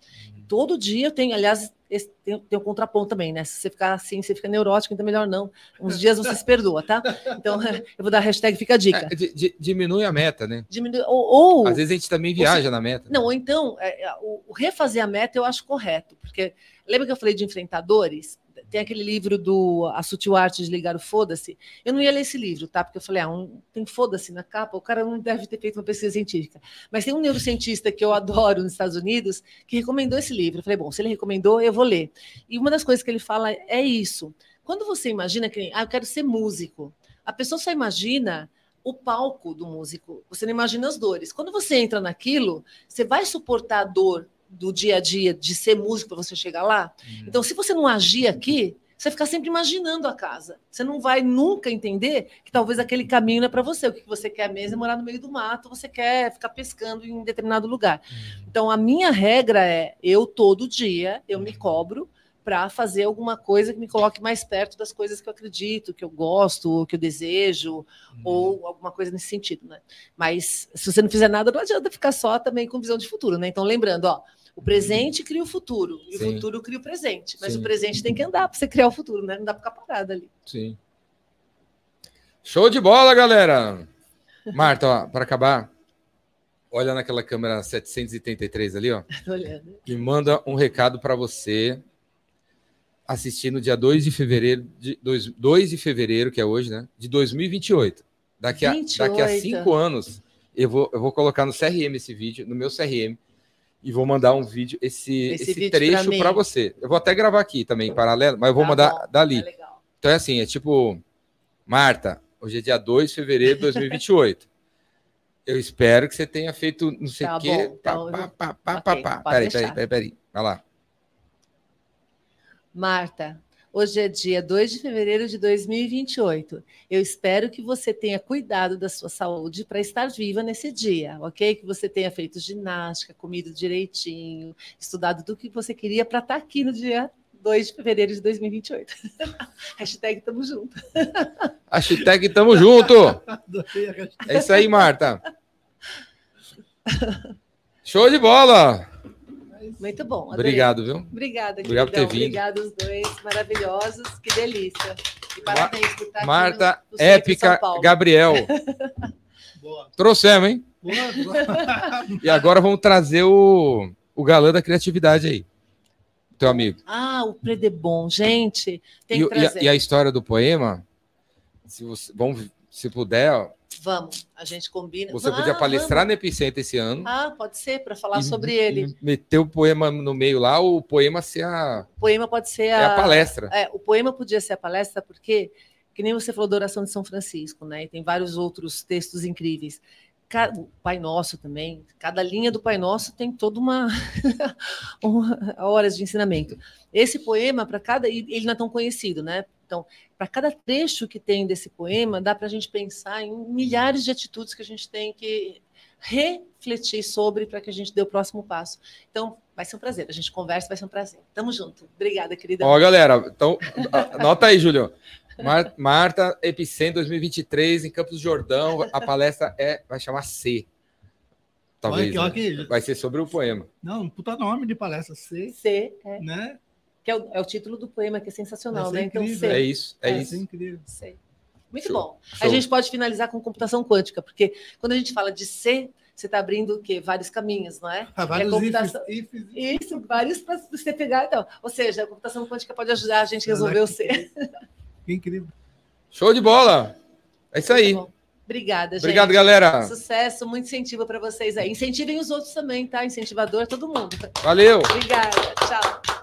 Todo dia eu tenho, aliás, esse, tem, tem um contraponto também, né? Se você ficar assim, você fica neurótico, então melhor não. Uns dias você se perdoa, tá? Então, *laughs* eu vou dar a hashtag Fica a Dica. É, diminui a meta, né? Diminui, ou, ou, Às vezes a gente também viaja na meta. Não, ou então, é, é, o, o refazer a meta eu acho correto, porque lembra que eu falei de enfrentadores? Tem aquele livro do A Sutil Arte de Ligar o Foda-se. Eu não ia ler esse livro, tá? Porque eu falei, ah, um, tem foda-se na capa, o cara não deve ter feito uma pesquisa científica. Mas tem um neurocientista que eu adoro nos Estados Unidos que recomendou esse livro. Eu falei, bom, se ele recomendou, eu vou ler. E uma das coisas que ele fala é isso. Quando você imagina que, ah, eu quero ser músico, a pessoa só imagina o palco do músico. Você não imagina as dores. Quando você entra naquilo, você vai suportar a dor do dia a dia de ser músico para você chegar lá. Uhum. Então, se você não agir aqui, você fica sempre imaginando a casa. Você não vai nunca entender que talvez aquele caminho não é para você. O que você quer mesmo é morar no meio do mato, você quer ficar pescando em determinado lugar. Uhum. Então, a minha regra é: eu todo dia eu me cobro para fazer alguma coisa que me coloque mais perto das coisas que eu acredito, que eu gosto, que eu desejo, uhum. ou alguma coisa nesse sentido, né? Mas se você não fizer nada, não adianta ficar só também com visão de futuro, né? Então, lembrando, ó, o presente cria o futuro, e Sim. o futuro cria o presente. Mas Sim. o presente tem que andar para você criar o futuro, né? Não dá para ficar parado ali. Sim. Show de bola, galera! Marta, para acabar, olha naquela câmera 733 ali, ó. *laughs* Tô olhando. E manda um recado para você assistir no dia 2 de fevereiro, de 2, 2 de fevereiro, que é hoje, né? De 2028. Daqui a, 28. daqui a cinco anos, eu vou, eu vou colocar no CRM esse vídeo, no meu CRM, e vou mandar um vídeo, esse, Esse esse, vídeo trecho para você. Eu vou até gravar aqui também, em paralelo, mas eu vou Tá mandar bom, dali. Legal. Então é assim, é tipo, Marta, hoje é dia 2 de fevereiro de 2028. *laughs* Eu espero que você tenha feito não sei o Tá quê. bom, Pá, então pá, pá, pá, ok, pá, pá. Peraí, peraí, peraí, peraí. Vai lá. Marta, hoje é dia 2 de fevereiro de 2028. Eu espero que você tenha cuidado da sua saúde para estar viva nesse dia, ok? Que você tenha feito ginástica, comido direitinho, estudado do que você queria para estar aqui no dia 2 de fevereiro de 2028. *laughs* Hashtag tamo junto. Hashtag tamo junto. É isso aí, Marta. Show de bola. Muito bom. adorei. Obrigado, viu? Obrigada, Obrigado por ter vindo. Obrigada os dois, maravilhosos. Que delícia. E parabéns por estar aqui Marta, no- no épica, São Paulo. Gabriel. *laughs* Boa. Trouxemos, hein? Boa, boa. E agora vamos trazer o, o galã da criatividade aí. Teu amigo. Ah, o Predebon. Gente, tem E, que o- e a, trazer. e a história do poema, se você, vamos, se puder, ó, Vamos, a gente combina. você Ah, podia palestrar vamos. no Epicentro esse ano. Ah, pode ser, para falar e- sobre ele. Meter o poema no meio lá, o poema ser a, O poema pode ser é a, a palestra. É, o poema podia ser a palestra, porque, que nem você falou da oração de São Francisco, né? E tem vários outros textos incríveis. O Pai Nosso também, cada linha do Pai Nosso tem toda uma, *laughs* uma horas de ensinamento. Esse poema, para cada. Ele não é tão conhecido, né? Então, para cada trecho que tem desse poema, dá para a gente pensar em milhares de atitudes que a gente tem que refletir sobre para que a gente dê o próximo passo. Então, vai ser um prazer. A gente conversa, vai ser um prazer. Tamo junto. Obrigada, querida. Ó, galera, então, anota aí, Júlio. Mar- Marta, Epicentro 2023, em Campos do Jordão. A palestra é, vai chamar C. Talvez. Olha aqui, né? olha aqui. Vai ser sobre o poema. Não, puta nome de palestra. C, C, é, né? Que é o, é o título do poema, que é sensacional, ser né? Então, incrível. É isso, é É, isso. incrível. C. Muito Show, bom. show. A gente pode finalizar com computação quântica, porque quando a gente fala de C, você está abrindo o quê? Vários caminhos, não é? Ah, vários É computação- ifs, ifs, Isso, vários para você pegar. Então, ou seja, a computação quântica pode ajudar a gente a resolver o C. *laughs* Que incrível. Show de bola. É isso aí. Tá. Obrigada, gente. Obrigado, galera. Sucesso, muito incentivo para vocês aí. Incentivem os outros também, tá? Incentivador, todo mundo. Valeu. Obrigada. Tchau.